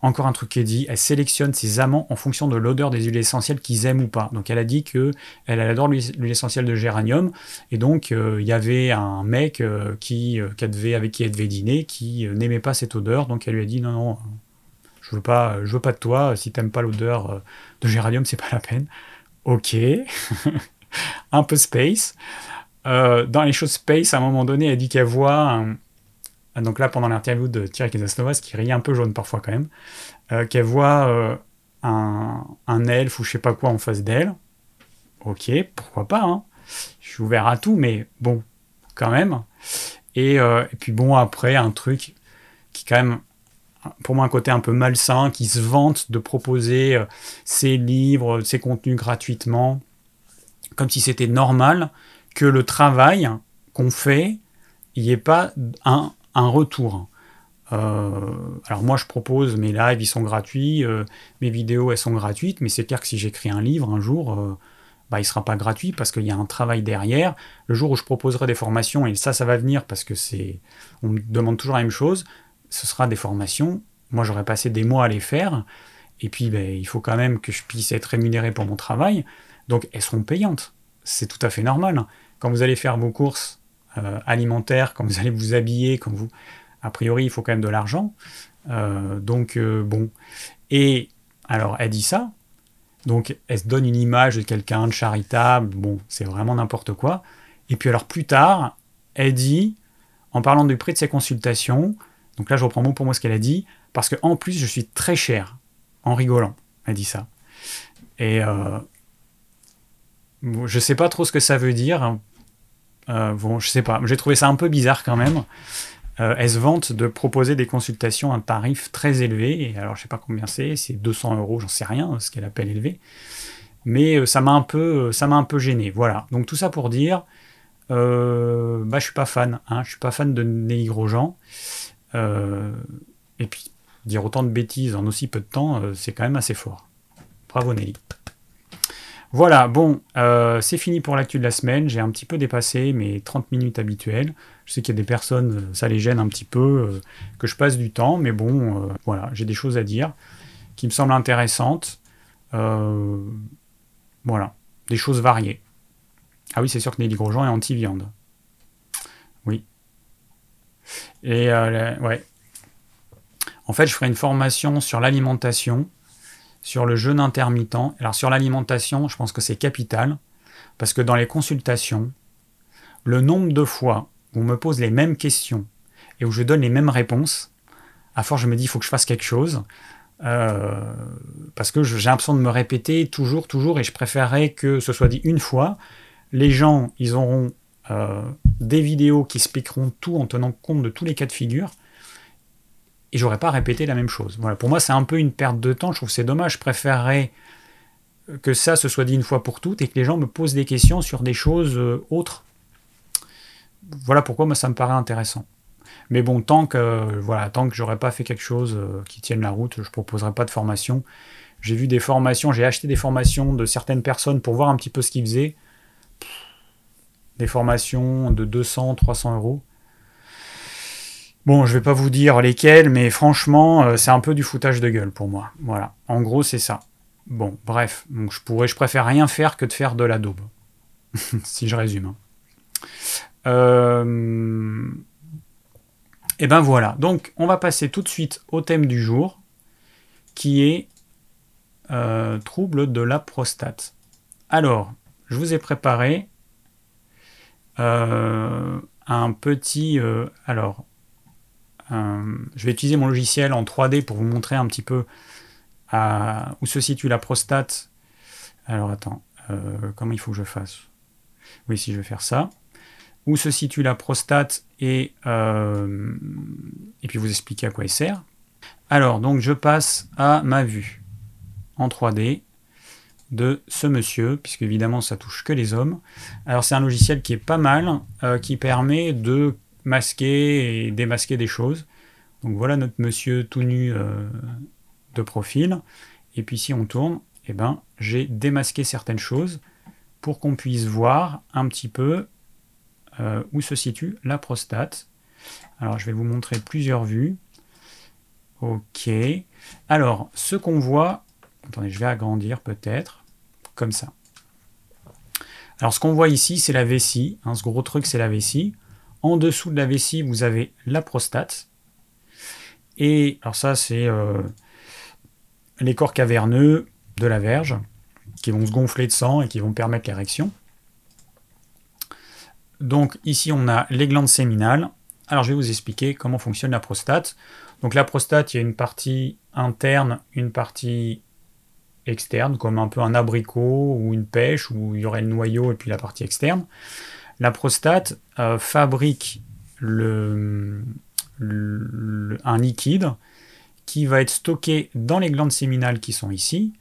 encore un truc qui est dit, elle sélectionne ses amants en fonction de l'odeur des huiles essentielles qu'ils aiment ou pas. Donc elle a dit que elle, adore l'huile essentielle de géranium, et donc euh, il y avait un mec euh, qui, euh, avec qui elle devait dîner qui n'aimait pas cette odeur, donc elle lui a dit non non, je veux pas, je veux pas de toi. Si t'aimes pas l'odeur de géranium, c'est pas la peine. Ok, un peu space. dans les choses space, à un moment donné, elle dit qu'elle voit donc là, pendant l'interview de Thierry Casasnovas, qui rit un peu jaune parfois quand même, euh, qu'elle voit euh, un, un, elfe ou je sais pas quoi en face d'elle. Ok, pourquoi pas, hein. Je suis ouvert à tout, mais bon, quand même. Et, euh, et, puis bon, après, un truc qui quand même, pour moi, un côté un peu malsain, qui se vante de proposer ses livres, ses contenus gratuitement, comme si c'était normal que le travail qu'on fait, il n'y ait pas un, un retour. Euh, alors moi je propose mes lives, ils sont gratuits, euh, mes vidéos elles sont gratuites, mais c'est clair que si j'écris un livre un jour, euh, bah, il sera pas gratuit parce qu'il y a un travail derrière. Le jour où je proposerai des formations, et ça ça va venir parce que c'est, on me demande toujours la même chose, ce sera des formations. Moi j'aurais passé des mois à les faire, et puis ben, il faut quand même que je puisse être rémunéré pour mon travail, donc elles seront payantes. C'est tout à fait normal. Quand vous allez faire vos courses euh, alimentaire, quand vous allez vous habiller, quand vous... A priori, il faut quand même de l'argent. Euh, donc, euh, bon. Et alors, elle dit ça. Donc, elle se donne une image de quelqu'un de charitable. Bon, c'est vraiment n'importe quoi. Et puis, alors, plus tard, elle dit, en parlant du prix de ses consultations, donc là, je reprends mot pour moi ce qu'elle a dit, parce qu'en plus, je suis très cher, en rigolant. Elle dit ça. Et euh, je sais pas trop ce que ça veut dire. Euh, bon, je sais pas, j'ai trouvé ça un peu bizarre quand même. Euh, elle se vante de proposer des consultations à un tarif très élevé. Et alors, je sais pas combien c'est, c'est 200 euros, j'en sais rien, ce qu'elle appelle élevé. Mais euh, ça m'a un peu, ça m'a un peu gêné. Voilà. Donc tout ça pour dire, euh, bah, je suis pas fan. Hein, je suis pas fan de Nelly Grosjean. et puis dire autant de bêtises en aussi peu de temps, c'est quand même assez fort. Bravo Nelly. Voilà, bon, euh, c'est fini pour l'actu de la semaine. J'ai un petit peu dépassé mes 30 minutes habituelles. Je sais qu'il y a des personnes, euh, ça les gêne un petit peu euh, que je passe du temps, mais bon, voilà, j'ai des choses à dire qui me semblent intéressantes. voilà, des choses variées. Ah oui, c'est sûr que Nelly Grosjean est anti-viande. Et ouais. En fait, je ferai une formation sur l'alimentation, sur le jeûne intermittent. Alors sur l'alimentation, je pense que c'est capital, parce que dans les consultations, le nombre de fois où on me pose les mêmes questions et où je donne les mêmes réponses, à force je me dis il faut que je fasse quelque chose, euh, parce que j'ai l'impression de me répéter toujours, toujours, et je préférerais que ce soit dit une fois. Les gens, ils auront euh, des vidéos qui expliqueront tout en tenant compte de tous les cas de figure, et j'aurais pas répété la même chose. Voilà, pour moi, c'est un peu une perte de temps. Je trouve que c'est dommage. Je préférerais que ça se soit dit une fois pour toutes et que les gens me posent des questions sur des choses euh, autres. Voilà pourquoi moi ça me paraît intéressant. Mais bon, tant que voilà, tant que j'aurais pas fait quelque chose euh, qui tienne la route, je proposerai pas de formation. J'ai vu des formations, j'ai acheté des formations de certaines personnes pour voir un petit peu ce qu'ils faisaient. Des formations de 200, 300 euros. Bon, je vais pas vous dire lesquelles, mais franchement, euh, c'est un peu du foutage de gueule pour moi. Voilà. En gros, c'est ça. Bon, bref. Donc, je pourrais, je préfère rien faire que de faire de la daube. si je résume. Et hein. euh, eh ben voilà. Donc, on va passer tout de suite au thème du jour, qui est euh, trouble de la prostate. Alors, je vous ai préparé euh, un petit. alors, je vais utiliser mon logiciel en 3D pour vous montrer un petit peu où se situe la prostate. Alors attends, euh, comment il faut que je fasse? Oui, si je vais faire ça. Où se situe la prostate et, euh, et puis vous expliquer à quoi il sert. Alors, donc je passe à ma vue en 3D de ce monsieur, puisque évidemment ça touche que les hommes. Alors c'est un logiciel qui est pas mal, euh, qui permet de masquer et démasquer des choses. Donc voilà notre monsieur tout nu de profil. Et puis si on tourne, eh ben, j'ai démasqué certaines choses pour qu'on puisse voir un petit peu euh, où se situe la prostate. Alors je vais vous montrer plusieurs vues. Ok. Alors, ce qu'on voit, attendez, je vais agrandir peut-être, comme ça. Alors ce qu'on voit ici, c'est la vessie. Hein, ce gros truc, c'est la vessie. En dessous de la vessie, vous avez la prostate. Et alors ça, c'est euh, les corps caverneux de la verge, qui vont se gonfler de sang et qui vont permettre l'érection. Donc ici on a les glandes séminales. Alors je vais vous expliquer comment fonctionne la prostate. Donc la prostate, il y a une partie interne, une partie externe, comme un peu un abricot ou une pêche, où il y aurait le noyau et puis la partie externe. La prostate euh, fabrique un liquide qui va être stocké dans les glandes séminales qui sont ici.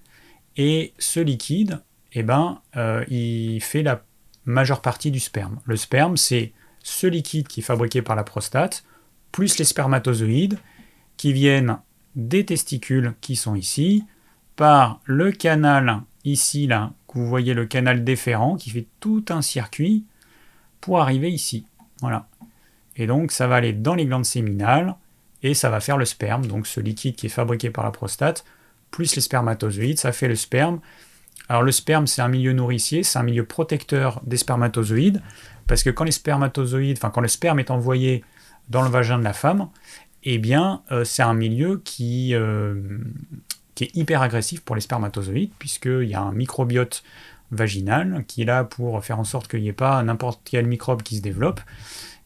Et ce liquide, eh ben, euh, il fait la majeure partie du sperme. Le sperme, c'est ce liquide qui est fabriqué par la prostate, plus les spermatozoïdes qui viennent des testicules qui sont ici, par le canal ici, là, que vous voyez le canal déférent, qui fait tout un circuit pour arriver ici. Voilà. Et donc, ça va aller dans les glandes séminales, et ça va faire le sperme, donc ce liquide qui est fabriqué par la prostate, plus les spermatozoïdes, ça fait le sperme. Alors le sperme, c'est un milieu nourricier, c'est un milieu protecteur des spermatozoïdes, parce que quand les spermatozoïdes, enfin quand le sperme est envoyé dans le vagin de la femme, eh bien euh, c'est un milieu qui, euh, qui est hyper agressif pour les spermatozoïdes, puisqu'il y a un microbiote vaginal qui est là pour faire en sorte qu'il n'y ait pas n'importe quel microbe qui se développe.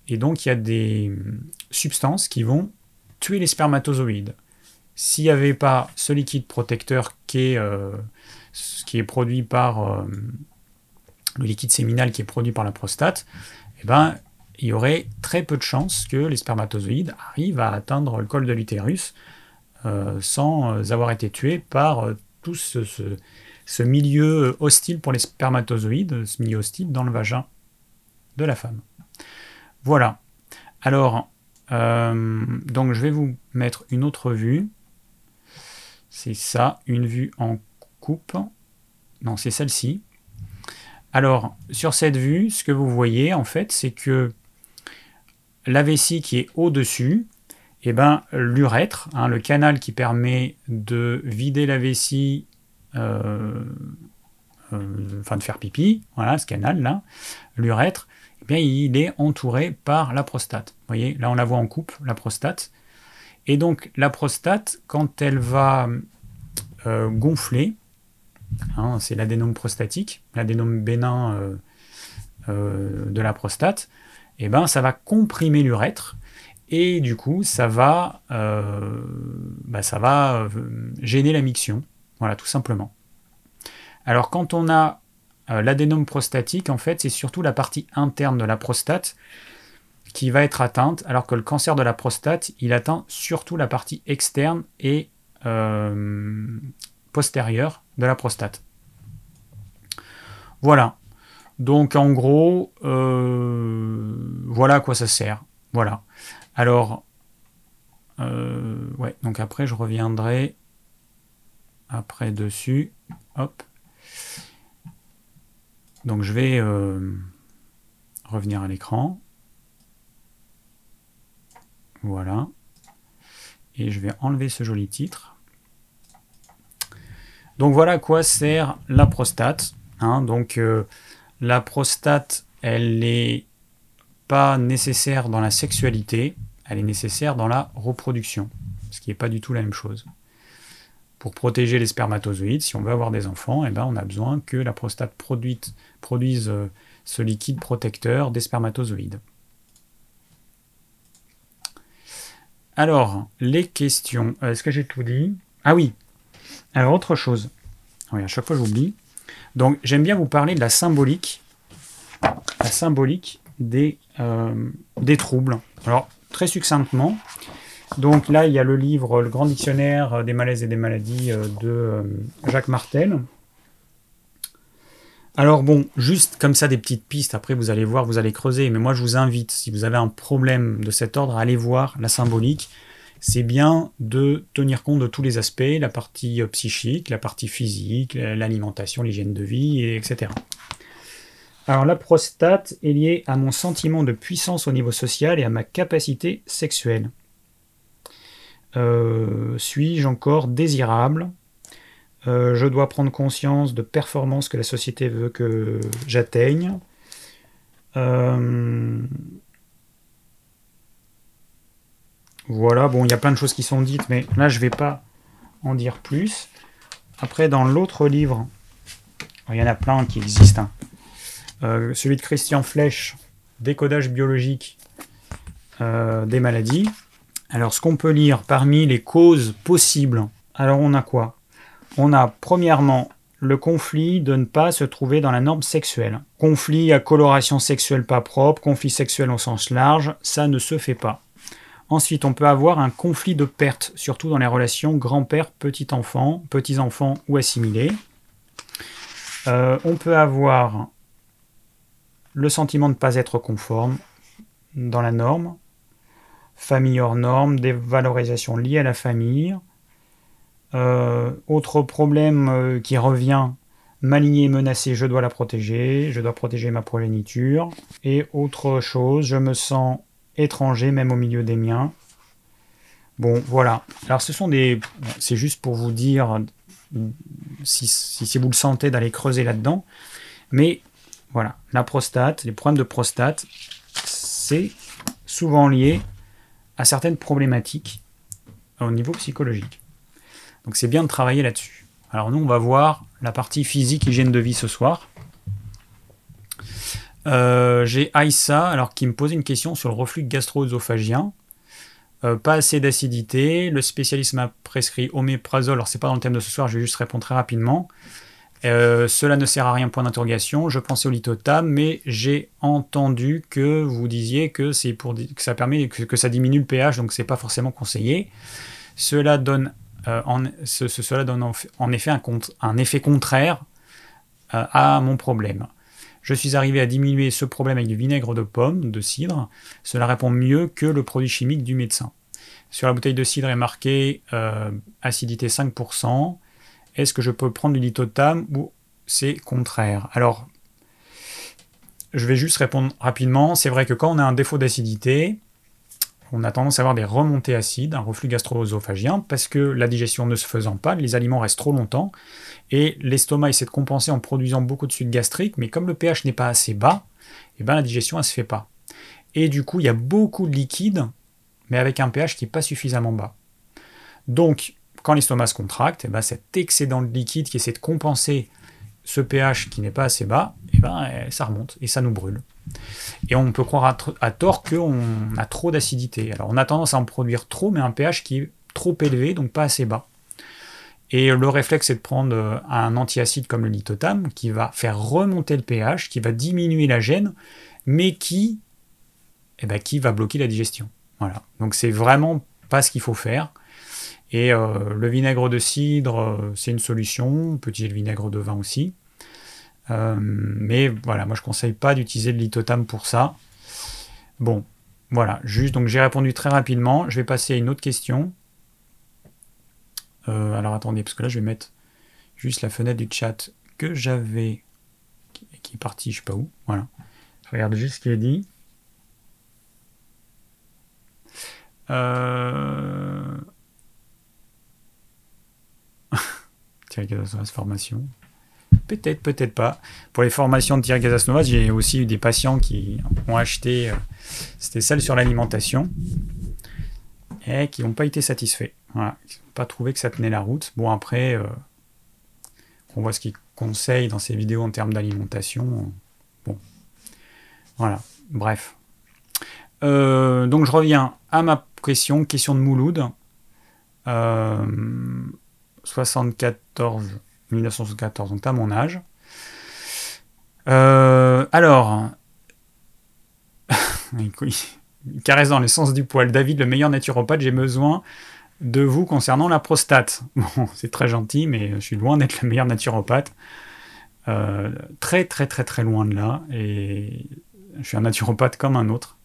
Et donc il y a des substances qui vont tuer les spermatozoïdes. S'il n'y avait pas ce liquide protecteur qui est, euh, produit par euh, le liquide séminal qui est produit par la prostate, eh ben, il y aurait très peu de chances que les spermatozoïdes arrivent à atteindre le col de l'utérus euh, sans avoir été tués par tout ce, milieu hostile pour les spermatozoïdes, ce milieu hostile dans le vagin de la femme. Voilà. Alors, euh, donc je vais vous mettre une autre vue. C'est ça, une vue en coupe. Non, c'est celle-ci. Alors, sur cette vue, ce que vous voyez, en fait, c'est que la vessie qui est au-dessus, eh ben, l'urètre, hein, le canal qui permet de vider la vessie, enfin de faire pipi, voilà ce canal-là, l'urètre, eh bien, il est entouré par la prostate. Vous voyez, là on la voit en coupe, la prostate. Et donc la prostate, quand elle va euh, gonfler, hein, c'est l'adénome prostatique, l'adénome bénin euh, euh, de la prostate, eh ben ça va comprimer l'urètre et du coup ça va, bah, ça va gêner la miction, voilà tout simplement. Alors quand on a l'adénome prostatique, en fait c'est surtout la partie interne de la prostate qui va être atteinte, alors que le cancer de la prostate, il atteint surtout la partie externe et euh, postérieure de la prostate. Voilà. Donc en gros, euh, voilà à quoi ça sert. Voilà. Alors, euh, ouais, donc après je reviendrai après dessus. Hop. Donc je vais revenir à l'écran. Voilà. Et je vais enlever ce joli titre. Donc voilà à quoi sert la prostate. Hein. Donc euh, la prostate, elle n'est pas nécessaire dans la sexualité, elle est nécessaire dans la reproduction, ce qui n'est pas du tout la même chose. Pour protéger les spermatozoïdes, si on veut avoir des enfants, eh ben, on a besoin que la prostate produise euh, ce liquide protecteur des spermatozoïdes. Alors, les questions. Euh, est-ce que j'ai tout dit? Ah oui. Alors, autre chose. Oui, à chaque fois, j'oublie. Donc, j'aime bien vous parler de la symbolique. La symbolique des, euh, des troubles. Alors, très succinctement. Donc là, il y a le livre Le Grand Dictionnaire des malaises et des maladies euh, de Jacques Martel. Alors bon, juste comme ça des petites pistes, après vous allez voir, vous allez creuser, mais moi je vous invite, si vous avez un problème de cet ordre, à aller voir la symbolique. C'est bien de tenir compte de tous les aspects, la partie euh, psychique, la partie physique, l'alimentation, l'hygiène de vie, etc. Alors la prostate est liée à mon sentiment de puissance au niveau social et à ma capacité sexuelle. Euh, suis-je encore désirable? Euh, je dois prendre conscience de performances que la société veut que j'atteigne. Euh, voilà, bon, il y a plein de choses qui sont dites, mais là, je ne vais pas en dire plus. Après, dans l'autre livre, il y en a plein qui existent. Hein. Celui de Christian Flech, Décodage biologique des maladies. Alors, ce qu'on peut lire parmi les causes possibles, alors on a quoi? On a premièrement le conflit de ne pas se trouver dans la norme sexuelle. Conflit à coloration sexuelle pas propre, conflit sexuel au sens large, ça ne se fait pas. Ensuite, on peut avoir un conflit de perte, surtout dans les relations grand-père, petit-enfant, petits-enfants ou assimilés. Euh, on peut avoir le sentiment de ne pas être conforme dans la norme, famille hors norme, des valorisations liées à la famille, euh, autre problème euh, qui revient, ma lignée est menacée, je dois la protéger, je dois protéger ma progéniture. Et autre chose, je me sens étranger même au milieu des miens. Bon, voilà. Alors ce sont des... C'est juste pour vous dire si, si, vous le sentez d'aller creuser là-dedans. Mais voilà, la prostate, les problèmes de prostate, c'est souvent lié certaines problématiques au niveau psychologique. Donc c'est bien de travailler là-dessus. Alors nous, on va voir la partie physique, hygiène de vie ce soir. Euh, j'ai Aïssa alors, qui me posait une question sur le reflux gastro-œsophagien. Euh, pas assez d'acidité. Le spécialiste m'a prescrit oméprazole. Alors, c'est pas dans le thème de ce soir, je vais juste répondre très rapidement. Euh, cela ne sert à rien, point d'interrogation. Je pensais au litotam, mais j'ai entendu que vous disiez que, ça permet que, ça diminue le pH, donc c'est pas forcément conseillé. Cela donne euh, en, effet un, effet contraire euh, à mon problème. Je suis arrivé à diminuer ce problème avec du vinaigre de pomme, de cidre. Cela répond mieux que le produit chimique du médecin. Sur la bouteille de cidre est marqué acidité 5%. Est-ce que je peux prendre du litotam ou c'est contraire? Alors, je vais juste répondre rapidement. C'est vrai que quand on a un défaut d'acidité, on a tendance à avoir des remontées acides, un reflux gastro-œsophagien, parce que la digestion ne se faisant pas, les aliments restent trop longtemps, et l'estomac essaie de compenser en produisant beaucoup de sucre gastrique, mais comme le pH n'est pas assez bas, et ben la digestion elle se fait pas. Et du coup, il y a beaucoup de liquide, mais avec un pH qui n'est pas suffisamment bas. Donc, quand l'estomac se contracte, et ben cet excédent de liquide qui essaie de compenser ce pH qui n'est pas assez bas, et ben ça remonte et ça nous brûle. Et on peut croire à, tort qu'on a trop d'acidité. Alors on a tendance à en produire trop, mais un pH qui est trop élevé, donc pas assez bas. Et le réflexe, c'est de prendre euh, un antiacide comme le lithotam, qui va faire remonter le pH, qui va diminuer la gêne, mais qui, eh ben, qui va bloquer la digestion. Voilà. Donc c'est vraiment pas ce qu'il faut faire. Et euh, le vinaigre de cidre, euh, c'est une solution. On peut utiliser le vinaigre de vin aussi. mais voilà, moi je conseille pas d'utiliser le lithotam pour ça. Bon, voilà, juste donc j'ai répondu très rapidement. Je vais passer à une autre question. Euh, alors attendez, parce que là je vais mettre juste la fenêtre du chat que j'avais, qui, est partie, je sais pas où. Voilà. Je regarde juste ce qui est dit. Euh... Thierry formation. Peut-être, peut-être pas. Pour les formations de Thierry Casasnovas, j'ai aussi eu des patients qui ont acheté, euh, c'était celle sur l'alimentation, et qui n'ont pas été satisfaits. Voilà pas trouvé que ça tenait la route. Bon, après, euh, on voit ce qu'il conseille dans ses vidéos en termes d'alimentation. Bon, voilà, bref. Euh, donc je reviens à ma question, question de Mouloud. 74, 1974, donc à mon âge. Euh, alors, caresse dans le sens du poil. David, le meilleur naturopathe, j'ai besoin de vous concernant la prostate. Bon, c'est très gentil, mais je suis loin d'être le meilleur naturopathe. Euh, très très très très loin de là. Et je suis un naturopathe comme un autre.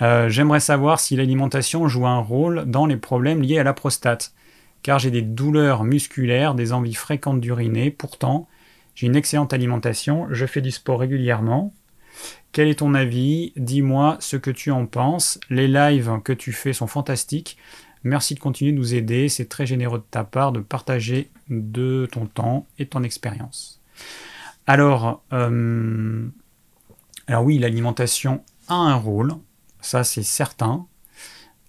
Euh, j'aimerais savoir si l'alimentation joue un rôle dans les problèmes liés à la prostate. Car j'ai des douleurs musculaires, des envies fréquentes d'uriner. Pourtant, j'ai une excellente alimentation. Je fais du sport régulièrement. Quel est ton avis? Dis-moi ce que tu en penses. Les lives que tu fais sont fantastiques. Merci de continuer de nous aider. C'est très généreux de ta part de partager de ton temps et ton expérience. Alors, euh, alors oui, l'alimentation a un rôle, ça c'est certain.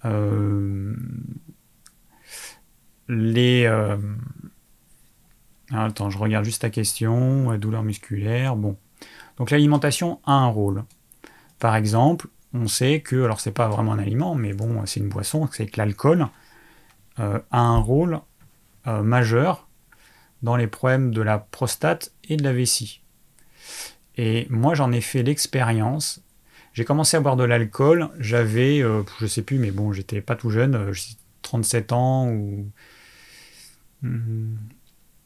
Euh, les euh, attends, je regarde juste ta question. Douleur musculaire. Bon, donc l'alimentation a un rôle. Par exemple, on sait que, alors c'est pas vraiment un aliment, mais bon, c'est une boisson, c'est que l'alcool euh, a un rôle euh, majeur dans les problèmes de la prostate et de la vessie. Et moi, j'en ai fait l'expérience. J'ai commencé à boire de l'alcool, j'avais, euh, je sais plus, mais bon, j'étais pas tout jeune, 37 ans ou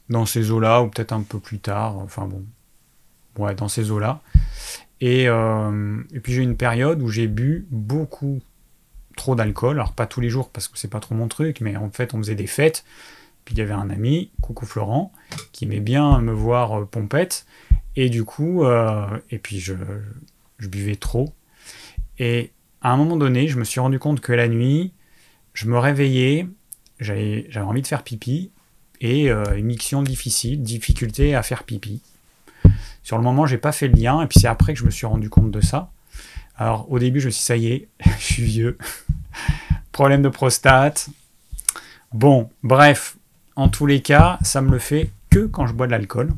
dans ces eaux-là, ou peut-être un peu plus tard, enfin bon, ouais, dans ces eaux-là. Euh, et, puis j'ai eu une période où j'ai bu beaucoup trop d'alcool. Alors pas tous les jours parce que c'est pas trop mon truc, mais en fait on faisait des fêtes. Puis il y avait un ami, coucou Florent, qui aimait bien me voir euh, pompette. Et du coup, euh, et puis je, buvais trop. Et à un moment donné, je me suis rendu compte que la nuit, je me réveillais, j'avais envie de faire pipi, et miction difficile, difficulté à faire pipi. Sur le moment, j'ai pas fait le lien, et puis c'est après que je me suis rendu compte de ça. Alors au début, je me suis dit, ça y est, je suis vieux. Problème de prostate. Bon, bref, en tous les cas, ça me le fait que quand je bois de l'alcool.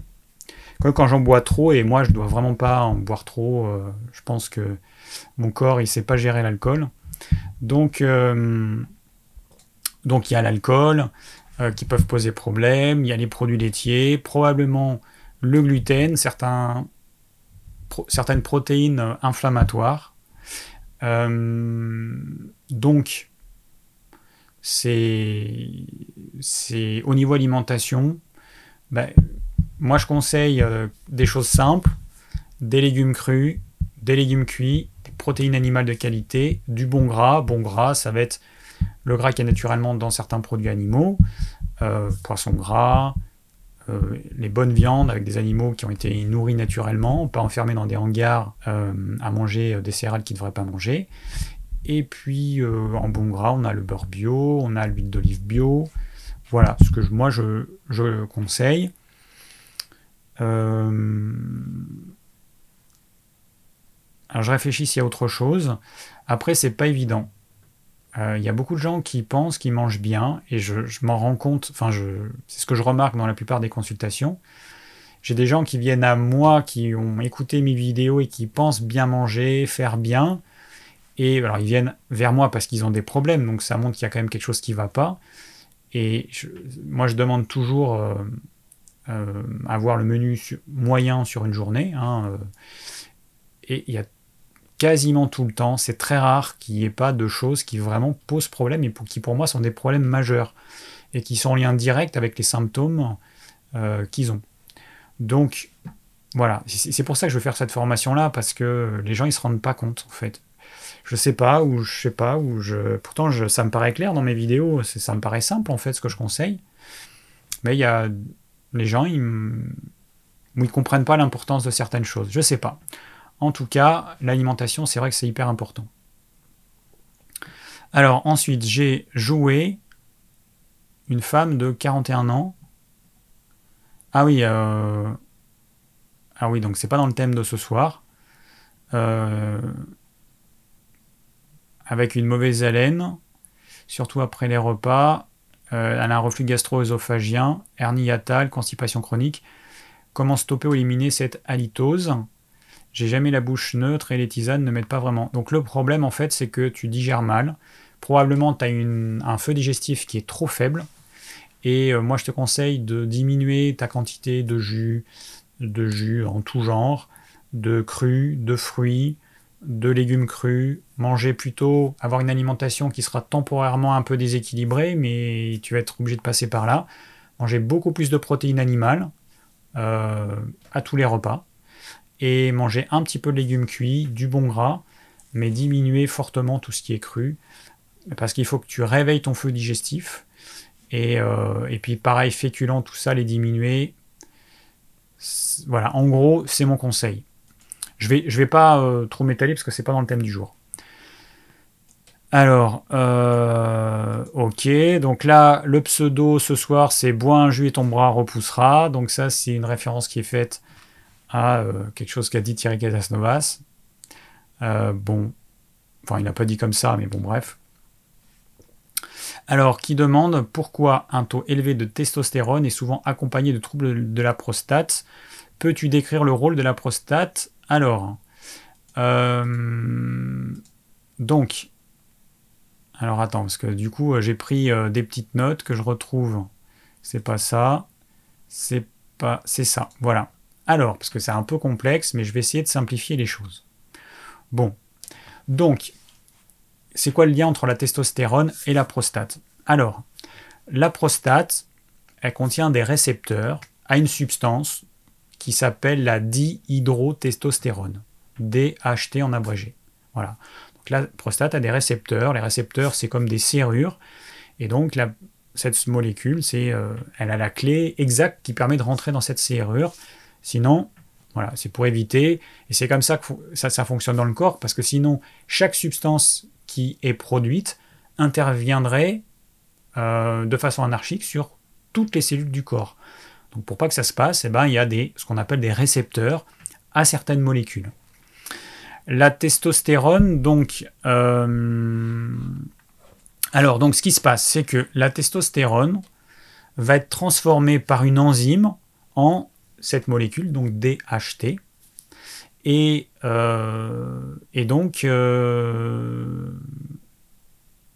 Quand j'en bois trop, et moi je dois vraiment pas en boire trop, euh, je pense que mon corps il sait pas gérer l'alcool. Donc, euh, donc il y a l'alcool euh, qui peuvent poser problème, il y a les produits laitiers, probablement le gluten, certaines protéines inflammatoires. Euh, donc, c'est au niveau alimentation. Ben, moi, je conseille euh, des choses simples des légumes crus, des légumes cuits, des protéines animales de qualité, du bon gras. Bon gras, ça va être le gras qui est naturellement dans certains produits animaux, euh, poisson gras, euh, les bonnes viandes avec des animaux qui ont été nourris naturellement, pas enfermés dans des hangars euh, à manger des céréales qu'ils ne devraient pas manger. Et puis en bon gras, on a le beurre bio, on a l'huile d'olive bio. Voilà ce que moi je, je conseille. Alors je réfléchis s'il y a autre chose. Après, c'est pas évident. Il y a beaucoup de gens qui pensent qu'ils mangent bien, et je, je m'en rends compte, enfin, c'est ce que je remarque dans la plupart des consultations. J'ai des gens qui viennent à moi, qui ont écouté mes vidéos et qui pensent bien manger, faire bien. Et alors ils viennent vers moi parce qu'ils ont des problèmes, donc ça montre qu'il y a quand même quelque chose qui ne va pas. Et moi je demande toujours euh, euh, avoir le menu moyen sur une journée. Hein, euh, et il y a quasiment tout le temps, c'est très rare qu'il n'y ait pas de choses qui vraiment posent problème et qui pour moi sont des problèmes majeurs et qui sont en lien direct avec les symptômes qu'ils ont. Donc, voilà, c'est pour ça que je veux faire cette formation-là, parce que les gens, ils se rendent pas compte, en fait. Je sais pas, ou je sais pas, ou je... Pourtant, ça me paraît clair dans mes vidéos, ça me paraît simple, en fait, ce que je conseille. Mais il y a... Les gens, ils... Ils comprennent pas l'importance de certaines choses. Je sais pas. En tout cas, l'alimentation, c'est vrai que c'est hyper important. Alors, ensuite, j'ai joué une femme de 41 ans ah oui, euh... ah oui, donc c'est pas dans le thème de ce soir. Euh, avec une mauvaise haleine, surtout après les repas. Euh, elle a un reflux gastro-œsophagien, hernie constipation chronique. Comment stopper ou éliminer cette halitose? J'ai jamais la bouche neutre et les tisanes ne m'aident pas vraiment. Donc le problème en fait c'est que tu digères mal. Probablement tu as un feu digestif qui est trop faible. Et euh, moi, je te conseille de diminuer ta quantité de jus, de jus en tout genre, de crus, de fruits, de légumes crus, manger plutôt, avoir une alimentation qui sera temporairement un peu déséquilibrée, mais tu vas être obligé de passer par là. Manger beaucoup plus de protéines animales euh, à tous les repas. Et manger un petit peu de légumes cuits, du bon gras, mais diminuer fortement tout ce qui est cru. Parce qu'il faut que tu réveilles ton feu digestif. Euh, et, puis pareil, féculent, tout ça, les diminuer. Voilà, en gros, c'est mon conseil. Je vais, je vais pas euh, trop m'étaler parce que c'est pas dans le thème du jour. Alors, euh, ok, donc là, le pseudo ce soir, c'est bois un jus et ton bras repoussera. Donc ça, c'est une référence qui est faite à quelque chose qu'a dit Thierry Casasnovas. bon, enfin, il n'a pas dit comme ça, mais bon, bref. Alors, qui demande pourquoi un taux élevé de testostérone est souvent accompagné de troubles de la prostate Peux-tu décrire le rôle de la prostate? Alors, euh, donc, alors attends, parce que du coup, j'ai pris euh, des petites notes que je retrouve. C'est pas ça, c'est pas, c'est ça. Voilà. Alors, parce que c'est un peu complexe, mais je vais essayer de simplifier les choses. Bon, donc, c'est quoi le lien entre la testostérone et la prostate? Alors, la prostate, elle contient des récepteurs à une substance qui s'appelle la dihydrotestostérone, DHT en abrégé. Voilà. Donc la prostate a des récepteurs. Les récepteurs, c'est comme des serrures. Et donc, cette molécule, euh, elle a la clé exacte qui permet de rentrer dans cette serrure. Sinon, voilà, c'est pour éviter. Et c'est comme ça que ça, ça fonctionne dans le corps, parce que sinon, chaque substance qui est produite interviendrait euh, de façon anarchique sur toutes les cellules du corps. Donc pour pas que ça se passe, eh ben, il y a des, ce qu'on appelle des récepteurs à certaines molécules. La testostérone, donc, euh, alors donc ce qui se passe, c'est que la testostérone va être transformée par une enzyme en cette molécule, donc DHT, et, euh, et donc, euh,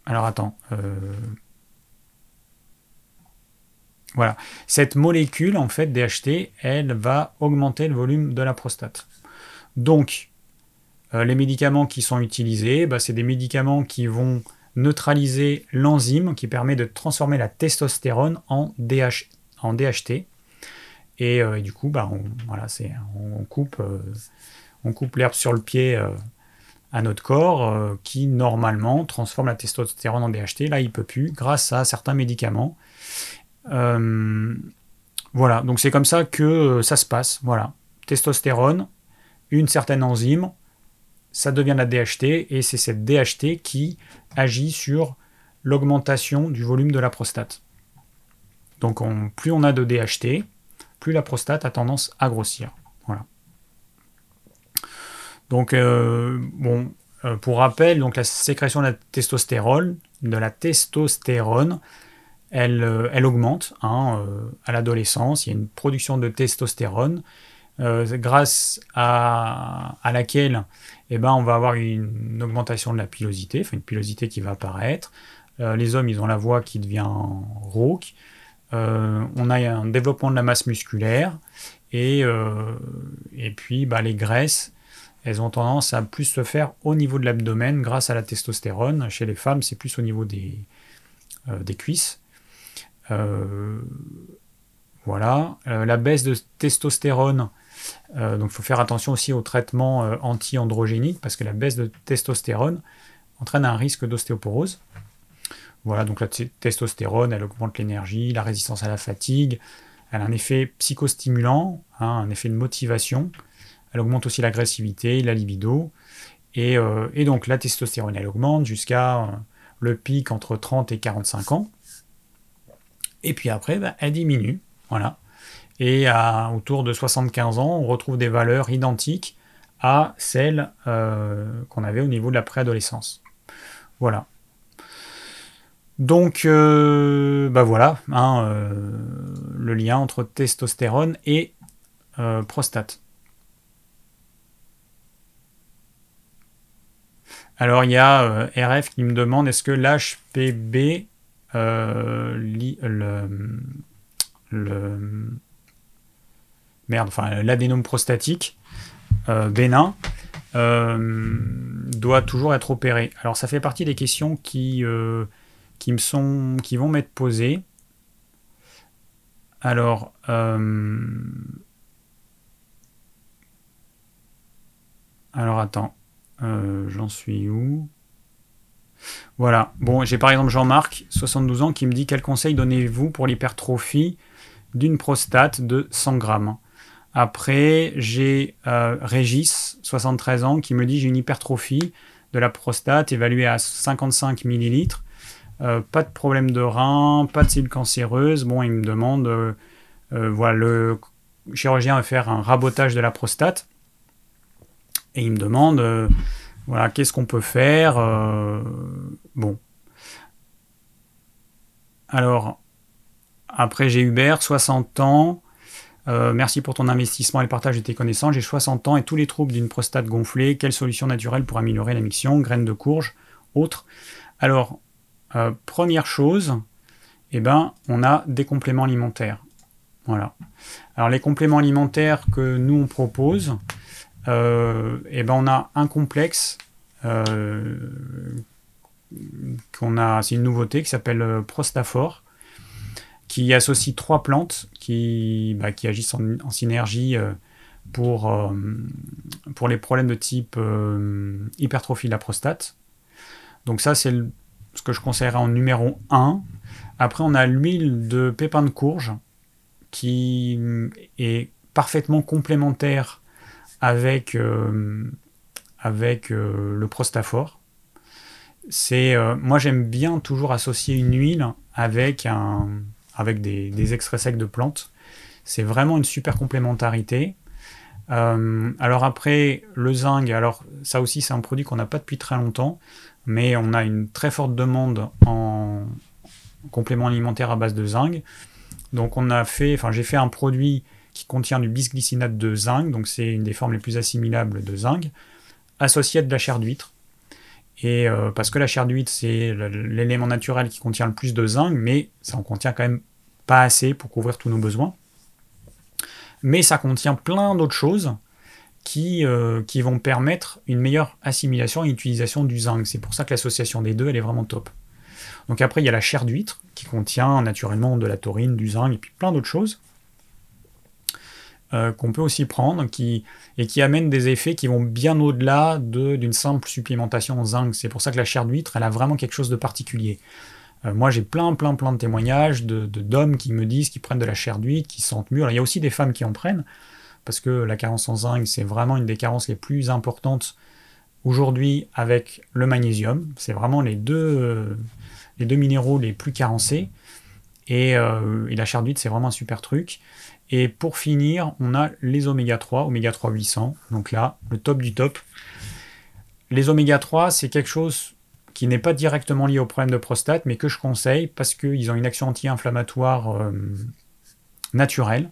alors attends, euh, voilà, cette molécule en fait DHT, elle va augmenter le volume de la prostate. Donc, les médicaments qui sont utilisés, bah, c'est des médicaments qui vont neutraliser l'enzyme qui permet de transformer la testostérone en DHT. Et, du coup, bah, on, voilà, on coupe on coupe l'herbe sur le pied euh, à notre corps, euh, qui normalement transforme la testostérone en DHT. Là, il peut plus, grâce à certains médicaments. Euh, voilà, donc c'est comme ça que ça se passe. Voilà, testostérone, une certaine enzyme, ça devient la DHT, et c'est cette DHT qui agit sur l'augmentation du volume de la prostate. Donc plus on a de DHT, plus la prostate a tendance à grossir. Voilà. Donc, bon, pour rappel, donc la sécrétion de la testostérone, testostérone elle, augmente hein, à l'adolescence. Il y a une production de testostérone grâce à, laquelle eh ben, on va avoir une, augmentation de la pilosité, une pilosité qui va apparaître. les hommes, ils ont la voix qui devient rauque. Euh, on a un développement de la masse musculaire et, euh, et puis bah, les graisses, elles ont tendance à plus se faire au niveau de l'abdomen grâce à la testostérone. Chez les femmes, c'est plus au niveau des, euh, des cuisses. voilà. la baisse de testostérone, donc il faut faire attention aussi au traitement anti-androgénique parce que la baisse de testostérone entraîne un risque d'ostéoporose. Voilà, donc la testostérone, elle augmente l'énergie, la résistance à la fatigue, elle a un effet psychostimulant, hein, un effet de motivation, elle augmente aussi l'agressivité, la libido, et, euh, donc la testostérone, elle augmente jusqu'à euh, le pic entre 30 et 45 ans, et puis après, bah, elle diminue, voilà. Et à, autour de 75 ans, on retrouve des valeurs identiques à celles euh, qu'on avait au niveau de la préadolescence. Voilà. Donc, euh, bah voilà, hein, euh, le lien entre testostérone et euh, prostate. Alors, il y a RF qui me demande est-ce que l'HPB, le, l'adénome prostatique bénin, doit toujours être opéré. Alors, ça fait partie des questions qui qui me sont, qui vont m'être posées. Alors, euh, alors attends, euh, j'en suis où? Voilà. Bon, j'ai par exemple Jean-Marc, 72 ans, qui me dit quel conseil donnez-vous pour l'hypertrophie d'une prostate de 100 grammes? Après, j'ai euh, Régis, 73 ans, qui me dit j'ai une hypertrophie de la prostate évaluée à 55 millilitres euh, pas de problème de rein, pas de cible cancéreuse. Bon, il me demande, euh, euh, voilà, le chirurgien va faire un rabotage de la prostate. Et il me demande, voilà, qu'est-ce qu'on peut faire Bon. Alors, après, j'ai Hubert, 60 ans. merci pour ton investissement et le partage de tes connaissances. J'ai 60 ans et tous les troubles d'une prostate gonflée. Quelle solution naturelle pour améliorer la Graines de courge, autres. Alors, euh, première chose, eh ben, on a des compléments alimentaires. Voilà. Alors les compléments alimentaires que nous on propose, euh, eh ben, on a un complexe euh, qu'on a, c'est une nouveauté qui s'appelle Prostafor, qui associe trois plantes qui, bah, qui agissent en, synergie pour, pour les problèmes de type hypertrophie de la prostate. Donc ça, c'est ce que je conseillerais en numéro 1. Après, on a l'huile de pépins de courge qui est parfaitement complémentaire avec, euh, avec euh, le euh, moi, j'aime bien toujours associer une huile avec, un, avec des, extraits secs de plantes. C'est vraiment une super complémentarité. alors après, le zinc, alors ça aussi c'est un produit qu'on n'a pas depuis très longtemps mais on a une très forte demande en complément alimentaire à base de zinc. Donc on a fait, enfin j'ai fait un produit qui contient du bisglycinate de zinc, donc c'est une des formes les plus assimilables de zinc, associé à de la chair d'huître. Et euh, parce que la chair d'huître c'est l'élément naturel qui contient le plus de zinc, mais ça en contient quand même pas assez pour couvrir tous nos besoins. Mais ça contient plein d'autres choses qui, euh, qui vont permettre une meilleure assimilation et utilisation du zinc. C'est pour ça que l'association des deux, elle est vraiment top. Donc après, il y a la chair d'huître, qui contient naturellement de la taurine, du zinc, et puis plein d'autres choses, euh, qu'on peut aussi prendre, qui, et qui amènent des effets qui vont bien au-delà d'une simple supplémentation en zinc. C'est pour ça que la chair d'huître, elle a vraiment quelque chose de particulier. Euh, moi, j'ai plein, plein, plein de témoignages d'hommes de, d'hommes qui me disent qu'ils prennent de la chair d'huître, qui sentent mieux. Alors, il y a aussi des femmes qui en prennent, parce que la carence en zinc, c'est vraiment une des carences les plus importantes aujourd'hui avec le magnésium. C'est vraiment les deux, les deux minéraux les plus carencés. Et, et la chair d'huître, c'est vraiment un super truc. Et pour finir, on a les oméga 3, oméga 3 800. Donc là, le top du top. Les oméga 3, c'est quelque chose qui n'est pas directement lié au problème de prostate, mais que je conseille parce qu'ils ont une action anti-inflammatoire euh, naturelle.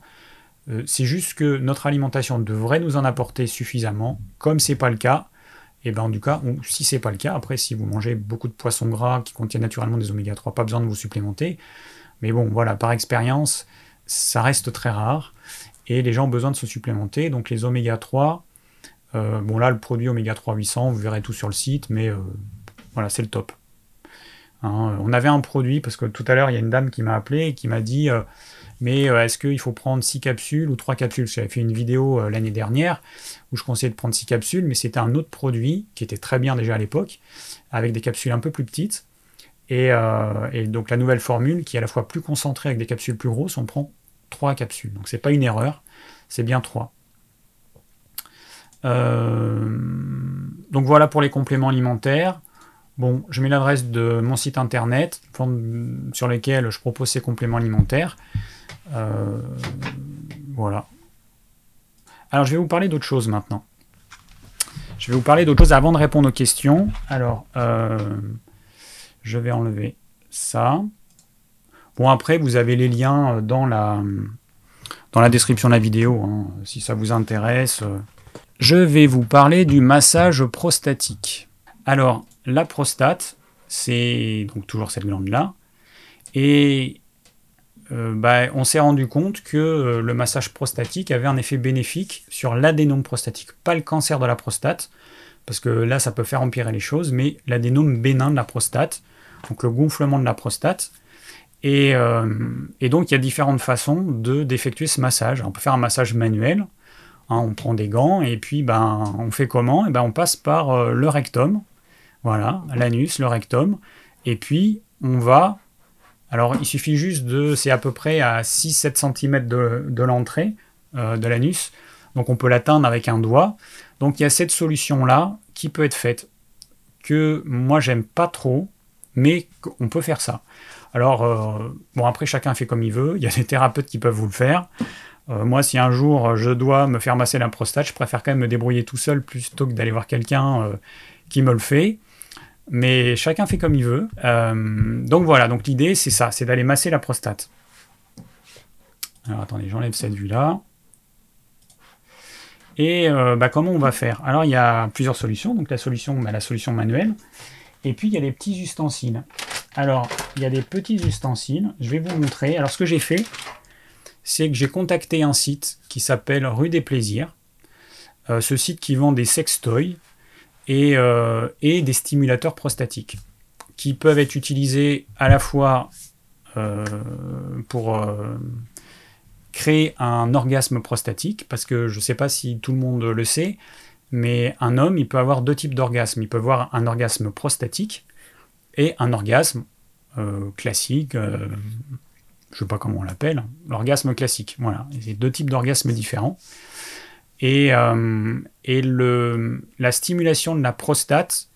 Euh, c'est juste que notre alimentation devrait nous en apporter suffisamment. Comme c'est pas le cas, et eh ben du cas, ou si c'est pas le cas, après si vous mangez beaucoup de poissons gras qui contiennent naturellement des oméga 3, pas besoin de vous supplémenter. Mais bon, voilà, par expérience, ça reste très rare et les gens ont besoin de se supplémenter. Donc les oméga 3, euh, bon là le produit oméga 3 800, vous verrez tout sur le site, mais euh, voilà, c'est le top. Hein, on avait un produit, parce que tout à l'heure il y a une dame qui m'a appelé et qui m'a dit mais est-ce qu'il faut prendre 6 capsules ou 3 capsules? J'avais fait une vidéo l'année dernière où je conseillais de prendre 6 capsules, mais c'était un autre produit qui était très bien déjà à l'époque, avec des capsules un peu plus petites. Et, et, donc la nouvelle formule qui est à la fois plus concentrée avec des capsules plus grosses, on prend 3 capsules. Donc c'est pas une erreur, c'est bien 3. Euh, donc voilà pour les compléments alimentaires. Bon, je mets l'adresse de mon site internet sur lequel je propose ces compléments alimentaires. Euh, voilà. Alors je vais vous parler d'autre chose maintenant. Je vais vous parler d'autre chose avant de répondre aux questions. Alors, euh, je vais enlever ça. Bon, après, vous avez les liens dans la, dans la description de la vidéo, hein, si ça vous intéresse. Je vais vous parler du massage prostatique. Alors, la prostate, c'est donc toujours cette glande-là. Et euh, bah, on s'est rendu compte que euh, le massage prostatique avait un effet bénéfique sur l'adénome prostatique. Pas le cancer de la prostate, parce que là, ça peut faire empirer les choses, mais l'adénome bénin de la prostate, donc le gonflement de la prostate. Euh, et, donc, il y a différentes façons de d'effectuer ce massage. On peut faire un massage manuel. Hein, on prend des gants et puis ben, on fait comment? Et ben, On passe par euh, le rectum. Voilà, l'anus, le rectum. Et puis, on va. Alors, il suffit juste de. C'est à peu près à 6-7 cm de, l'entrée euh, de l'anus. Donc, on peut l'atteindre avec un doigt. Donc, il y a cette solution-là qui peut être faite. Que moi, j'aime pas trop, mais on peut faire ça. Alors, euh, bon, après, chacun fait comme il veut. Il y a des thérapeutes qui peuvent vous le faire. Euh, moi, si un jour je dois me faire masser la prostate, je préfère quand même me débrouiller tout seul plutôt que d'aller voir quelqu'un qui me le fait. Mais chacun fait comme il veut. donc voilà, donc l'idée c'est ça, c'est d'aller masser la prostate. Alors attendez, j'enlève cette vue-là. Et bah, comment on va faire? Alors il y a plusieurs solutions. Donc la solution, bah, la solution manuelle. Et puis il y a les petits ustensiles. Alors, il y a des petits ustensiles. Je vais vous montrer. Alors, ce que j'ai fait, c'est que j'ai contacté un site qui s'appelle Rue des Plaisirs. Euh, ce site qui vend des sextoys et, euh, et, des stimulateurs prostatiques qui peuvent être utilisés à la fois euh, pour créer un orgasme prostatique, parce que je ne sais pas si tout le monde le sait, mais un homme, il peut avoir deux types d'orgasmes. Il peut avoir un orgasme prostatique, et un orgasme euh, classique, euh, je sais pas comment on l'appelle, l'orgasme classique. Voilà, c'est deux types d'orgasmes différents. Et, euh, et le, la stimulation de la prostate,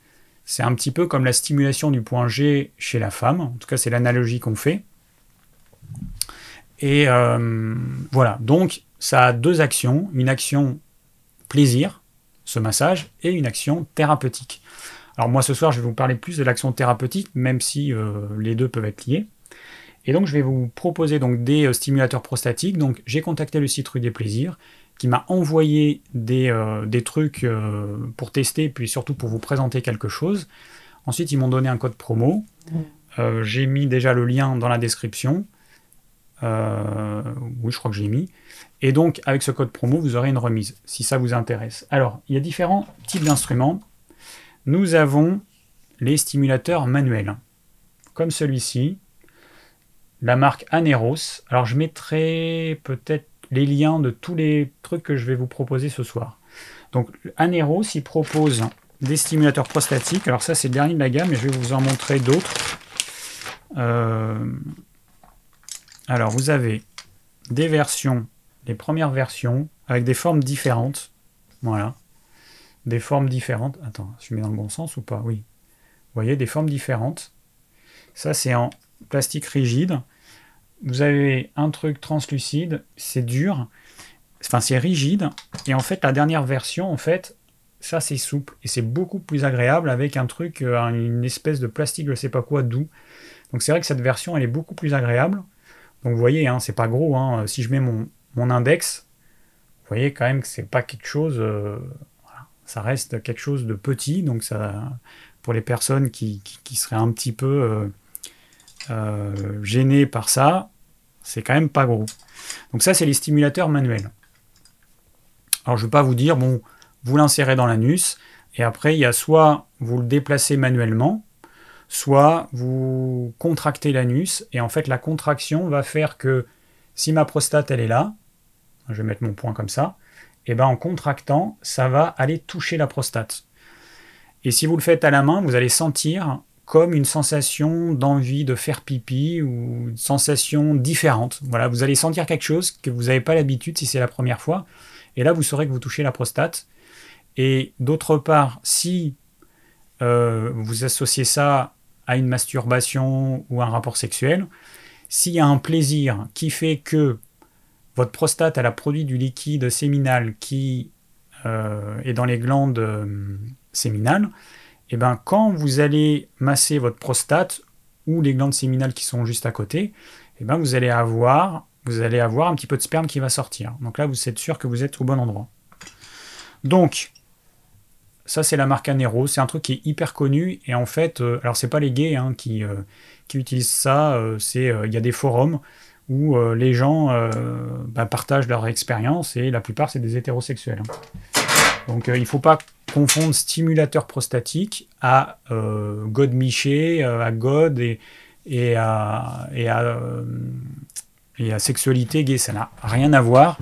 c'est un petit peu comme la stimulation du point G chez la femme. En tout cas, c'est l'analogie qu'on fait. Et voilà, donc ça a deux actions. Une action plaisir, ce massage, et une action thérapeutique. Alors moi ce soir je vais vous parler plus de l'action thérapeutique, même si euh, les deux peuvent être liés. Et donc je vais vous proposer donc des euh, stimulateurs prostatiques. Donc j'ai contacté le site Rue des Plaisirs qui m'a envoyé des, euh, trucs pour tester, puis surtout pour vous présenter quelque chose. Ensuite ils m'ont donné un code promo. Mmh. j'ai mis déjà le lien dans la description. oui je crois que j'ai mis. Et donc avec ce code promo vous aurez une remise si ça vous intéresse. Alors il y a différents types d'instruments nous avons les stimulateurs manuels, comme celui-ci, la marque Aneros. Alors je mettrai peut-être les liens de tous les trucs que je vais vous proposer ce soir. Donc Aneros, il propose des stimulateurs prostatiques. Alors ça c'est le dernier de la gamme, mais je vais vous en montrer d'autres. Euh, alors vous avez des versions, les premières versions, avec des formes différentes. Voilà des formes différentes. Attends, je mets dans le bon sens ou pas? Oui. Vous voyez, des formes différentes. Ça, c'est en plastique rigide. Vous avez un truc translucide, c'est dur, enfin c'est rigide, et en fait la dernière version, en fait, ça c'est souple et c'est beaucoup plus agréable avec un truc, euh, une espèce de plastique, je sais pas quoi, doux. Donc c'est vrai que cette version elle est beaucoup plus agréable. Donc vous voyez, hein, c'est pas gros. Hein. Si je mets mon, index, vous voyez quand même que c'est pas quelque chose. Euh, ça reste quelque chose de petit. Donc ça, pour les personnes qui, seraient un petit peu euh, gênées par ça, c'est quand même pas gros. Donc ça c'est les stimulateurs manuels. Alors je ne vais pas vous dire, bon, vous l'insérez dans l'anus, et après, il y a soit vous le déplacez manuellement, soit vous contractez l'anus, et en fait, la contraction va faire que si ma prostate, elle est là, je vais mettre mon point comme ça, et ben en contractant, ça va aller toucher la prostate. Et si vous le faites à la main, vous allez sentir comme une sensation d'envie de faire pipi ou une sensation différente. Voilà, vous allez sentir quelque chose que vous n'avez pas l'habitude si c'est la première fois. Et là, vous saurez que vous touchez la prostate. Et d'autre part, si euh, vous associez ça à une masturbation ou un rapport sexuel, s'il y a un plaisir qui fait que votre prostate a produit du liquide séminal qui euh, est dans les glandes euh, séminales, eh ben quand vous allez masser votre prostate ou les glandes séminales qui sont juste à côté, eh ben vous allez avoir un petit peu de sperme qui va sortir. Donc là, vous êtes sûr que vous êtes au bon endroit. Donc, ça c'est la marque Anero, c'est un truc qui est hyper connu et en fait, euh, alors c'est pas les gays hein, qui, euh, qui, utilisent ça, euh, c'est il y a des forums où les gens bah, partagent leur expérience et la plupart c'est des hétérosexuels. Donc il ne faut pas confondre stimulateur prostatique à God Miché, à God et, à, sexualité gay, ça n'a rien à voir.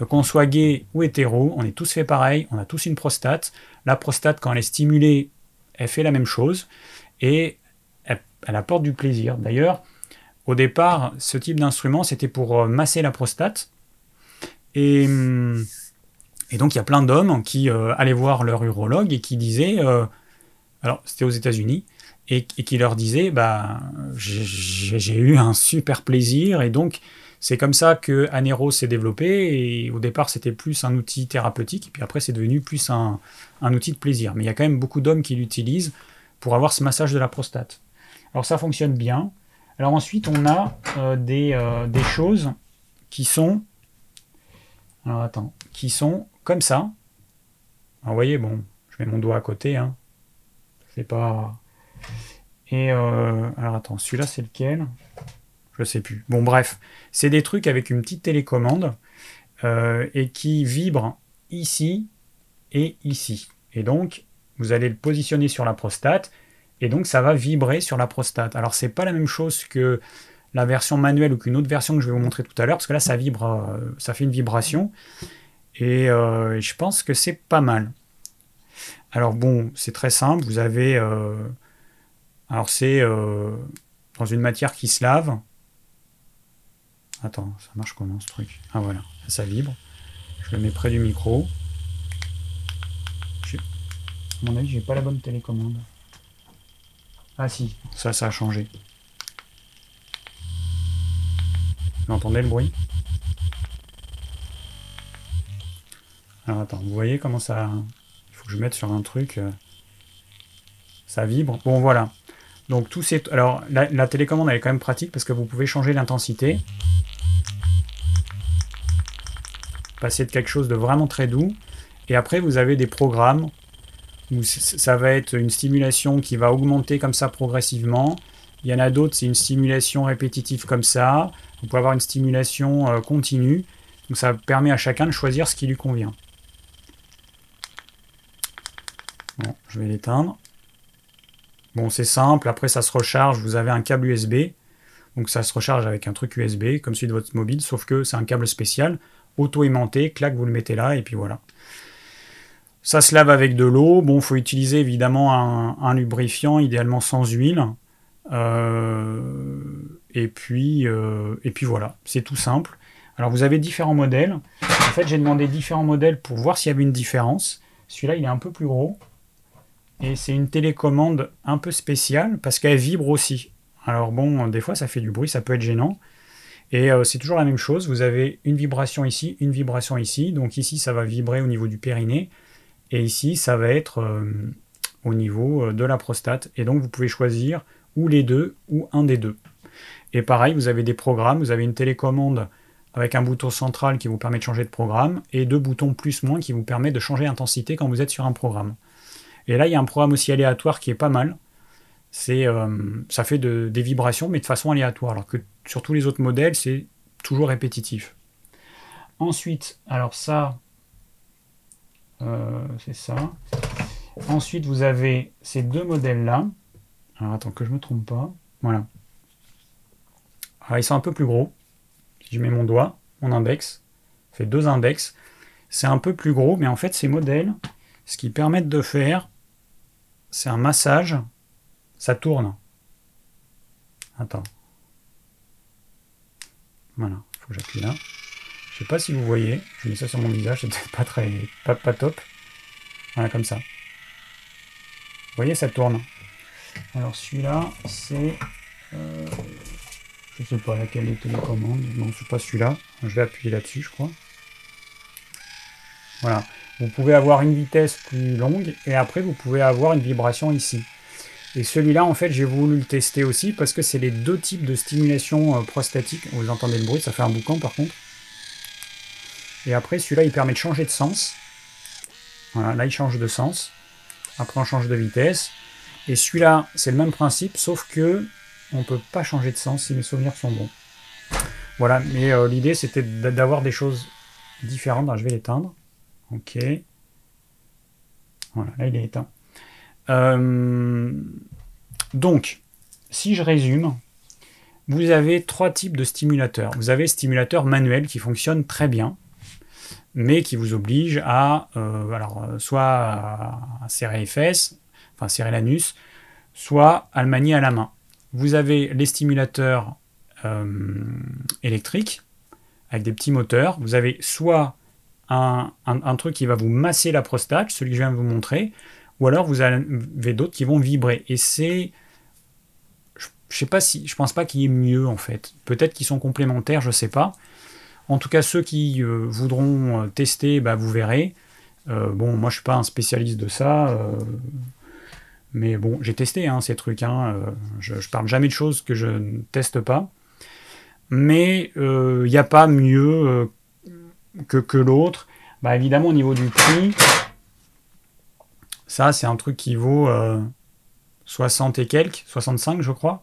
Euh, qu'on soit gay ou hétéro, on est tous fait pareil, on a tous une prostate. La prostate, quand elle est stimulée, elle fait la même chose et elle, apporte du plaisir. D'ailleurs, au départ, ce type d'instrument, c'était pour euh, masser la prostate. Et, hum, et donc, il y a plein d'hommes qui euh, allaient voir leur urologue et qui disaient, alors c'était aux États-Unis, et, qui leur disait bah j'ai eu un super plaisir et donc c'est comme ça que Anero s'est développé et au départ c'était plus un outil thérapeutique et puis après c'est devenu plus un, outil de plaisir. Mais il y a quand même beaucoup d'hommes qui l'utilisent pour avoir ce massage de la prostate. Alors ça fonctionne bien. Alors ensuite on a euh, des, euh, des, choses qui sont alors attends qui sont comme ça. Alors vous voyez bon je mets mon doigt à côté hein. C'est pas et euh, alors attends, celui-là c'est lequel? Je sais plus. Bon bref, c'est des trucs avec une petite télécommande euh, et qui vibrent ici et ici. Et donc vous allez le positionner sur la prostate et donc ça va vibrer sur la prostate. Alors c'est pas la même chose que la version manuelle ou qu'une autre version que je vais vous montrer tout à l'heure parce que là ça vibre, euh, ça fait une vibration et je pense que c'est pas mal. Alors bon, c'est très simple. Vous avez alors c'est euh, dans une matière qui se lave. Attends, ça marche comment ce truc? Ah voilà, ça vibre. Je le mets près du micro. À mon avis, j'ai pas la bonne télécommande. Ah si, ça, ça a changé. Vous entendez le bruit? Alors attends, vous voyez comment ça... Il faut que je mette sur un truc... Euh, ça vibre. Bon voilà. Donc tous ces... Alors la, télécommande est quand même pratique parce que vous pouvez changer l'intensité. Passer de quelque chose de vraiment très doux. Et après vous avez des programmes où ça va être une stimulation qui va augmenter comme ça progressivement. Il y en a d'autres, c'est une stimulation répétitive comme ça. Vous pouvez avoir une stimulation euh, continue. Donc ça permet à chacun de choisir ce qui lui convient. Je vais l'éteindre. Bon, c'est simple, après ça se recharge, vous avez un câble USB, donc ça se recharge avec un truc USB, comme celui de votre mobile, sauf que c'est un câble spécial, auto-aimanté, clac, vous le mettez là, et puis voilà. Ça se lave avec de l'eau, bon, il faut utiliser évidemment un, lubrifiant, idéalement sans huile, euh, et, puis, euh, et puis voilà, c'est tout simple. Alors vous avez différents modèles, en fait j'ai demandé différents modèles pour voir s'il y avait une différence. Celui-là il est un peu plus gros, et c'est une télécommande un peu spéciale parce qu'elle vibre aussi. Alors bon, des fois ça fait du bruit, ça peut être gênant. Et c'est toujours la même chose, vous avez une vibration ici, une vibration ici, donc ici ça va vibrer au niveau du périnée, et ici ça va être au niveau de la prostate, et donc vous pouvez choisir ou les deux, ou un des deux. Et pareil, vous avez des programmes, vous avez une télécommande avec un bouton central qui vous permet de changer de programme, et deux boutons plus-moins qui vous permettent de changer d'intensité quand vous êtes sur un programme. Et là, il y a un programme aussi aléatoire qui est pas mal. C'est, euh, ça fait des vibrations, mais de façon aléatoire, alors que sur tous les autres modèles, c'est toujours répétitif. Ensuite, alors ça, euh, c'est ça. Ensuite, vous avez ces deux modèles-là. Alors attends que je me trompe pas. Voilà. Alors ils sont un peu plus gros. Si je mets mon doigt, mon index, fait deux index. C'est un peu plus gros, mais en fait ces modèles, ce qu'ils permettent de faire, c'est un massage. Ça tourne. Attends. Voilà, faut que j'appuie là. Je sais pas si vous voyez, je mets ça sur mon visage, c'est peut-être pas très pas, pas top. Voilà comme ça. Vous voyez, ça tourne. Alors celui-là, c'est... Euh, je sais pas laquelle est télécommande. Non, c'est pas celui-là. Je vais appuyer là-dessus, je crois. Voilà. Vous pouvez avoir une vitesse plus longue et après vous pouvez avoir une vibration ici. Et celui-là, en fait, j'ai voulu le tester aussi parce que c'est les deux types de stimulation euh, prostatique. Vous entendez le bruit, ça fait un boucan par contre. Et après, celui-là, il permet de changer de sens. Voilà, là, il change de sens. Après, on change de vitesse. Et celui-là, c'est le même principe, sauf que on peut pas changer de sens si mes souvenirs sont bons. Voilà, mais euh, l'idée c'était d'avoir des choses différentes. je vais l'éteindre. Ok. Voilà, là il est éteint. Euh, donc, si je résume, vous avez trois types de stimulateurs. Vous avez stimulateur manuel qui fonctionne très bien, mais qui vous oblige à, euh, alors, soit à, serrer les fesses, enfin serrer l'anus, soit à le manier à la main. Vous avez les stimulateurs euh, électriques avec des petits moteurs. Vous avez soit un, truc qui va vous masser la prostate, celui que je viens de vous montrer, ou alors vous avez d'autres qui vont vibrer. Et c'est je sais pas si, je pense pas qu'il y ait mieux en fait. Peut-être qu'ils sont complémentaires, je sais pas. En tout cas, ceux qui euh, voudront euh, tester, bah, vous verrez. bon, moi je suis pas un spécialiste de ça. Mais bon, j'ai testé hein, ces trucs. Hein, euh, je, ne parle jamais de choses que je ne teste pas. Mais il euh, n'y a pas mieux euh, que, l'autre. Bah, évidemment, au niveau du prix, ça, c'est un truc qui vaut 60 et quelques, 65, je crois.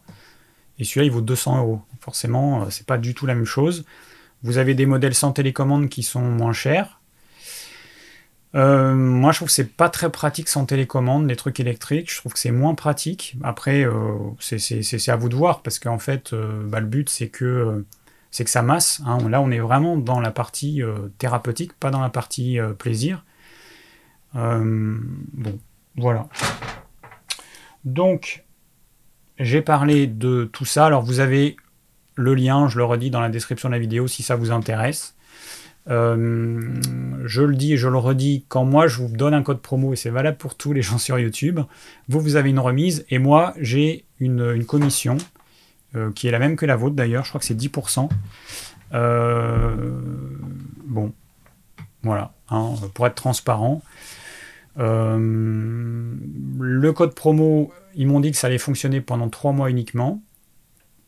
Et celui-là, il vaut 200 euros. Forcément, c'est pas du tout la même chose. Vous avez des modèles sans télécommande qui sont moins chers. Euh, moi, je trouve que c'est pas très pratique sans télécommande, les trucs électriques. Je trouve que c'est moins pratique. Après, euh, c'est à vous de voir, parce qu'en fait, euh, bah, le but, c'est que, c'est que ça masse. Hein. Là, on est vraiment dans la partie thérapeutique, pas dans la partie plaisir. bon, voilà. Donc, j'ai parlé de tout ça. Alors, vous avez le lien, je le redis dans la description de la vidéo si ça vous intéresse. Euh, je le dis et je le redis, quand moi je vous donne un code promo, et c'est valable pour tous les gens sur YouTube, vous, vous avez une remise, et moi j'ai une, commission, euh, qui est la même que la vôtre d'ailleurs, je crois que c'est 10%. Euh, bon, voilà, hein, pour être transparent. le code promo, ils m'ont dit que ça allait fonctionner pendant 3 mois uniquement,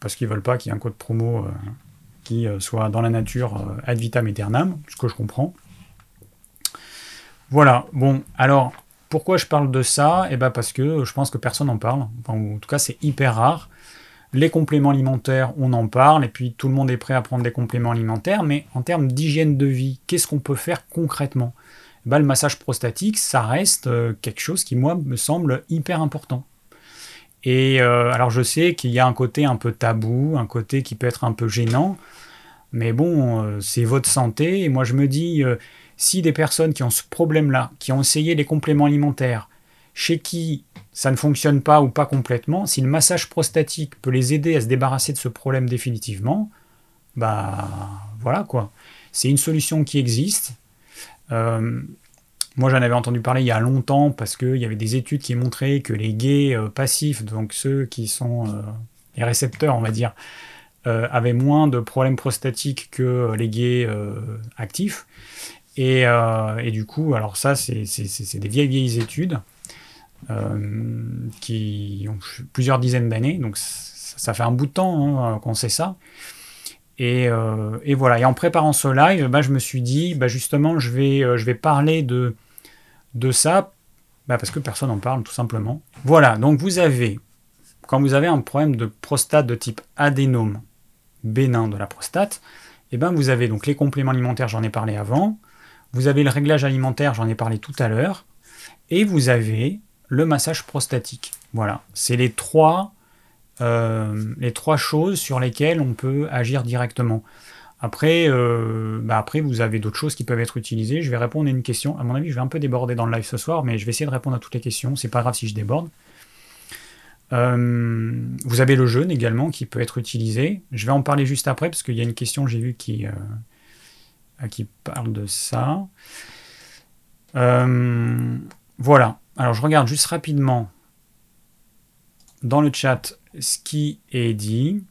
parce qu'ils veulent pas qu'il y ait un code promo euh, soit dans la nature euh, ad vitam aeternam, ce que je comprends. Voilà, bon, alors pourquoi je parle de ça? Eh bien parce que je pense que personne n'en parle, en tout cas c'est hyper rare. Les compléments alimentaires, on en parle, et puis tout le monde est prêt à prendre des compléments alimentaires, mais en termes d'hygiène de vie, qu'est-ce qu'on peut faire concrètement? Eh ben, Le massage prostatique, ça reste euh, quelque chose qui, moi, me semble hyper important. Et alors je sais qu'il y a un côté un peu tabou, un côté qui peut être un peu gênant, mais bon, euh, c'est votre santé. Et moi, je me dis, euh, si des personnes qui ont ce problème-là, qui ont essayé les compléments alimentaires, chez qui ça ne fonctionne pas ou pas complètement, si le massage prostatique peut les aider à se débarrasser de ce problème définitivement, bah voilà quoi. C'est une solution qui existe. Euh, moi, j'en avais entendu parler il y a longtemps parce qu'il y avait des études qui montraient que les gays passifs, donc ceux qui sont les récepteurs, on va dire, avaient moins de problèmes prostatiques que les gays actifs. Et, du coup, alors ça, c'est des vieilles, vieilles études qui ont plusieurs dizaines d'années, donc ça, fait un bout de temps hein, qu'on sait ça. Euh, et, voilà. Et en préparant ce live, bah, je me suis dit, bah, justement, je vais, euh, je vais parler de, de ça, bah, parce que personne n'en parle, tout simplement. Voilà. Donc, vous avez, quand vous avez un problème de prostate de type adénome bénin de la prostate, et eh ben, vous avez donc les compléments alimentaires, j'en ai parlé avant. Vous avez le réglage alimentaire, j'en ai parlé tout à l'heure. Et vous avez le massage prostatique. Voilà. C'est les trois euh, les trois choses sur lesquelles on peut agir directement. Après, euh, bah après vous avez d'autres choses qui peuvent être utilisées. Je vais répondre à une question. À mon avis, je vais un peu déborder dans le live ce soir, mais je vais essayer de répondre à toutes les questions. C'est pas grave si je déborde. Euh, vous avez le jeûne également qui peut être utilisé. Je vais en parler juste après parce qu'il y a une question j'ai vu qui, qui parle de ça. voilà. Alors je regarde juste rapidement dans le chat ce qui est dit.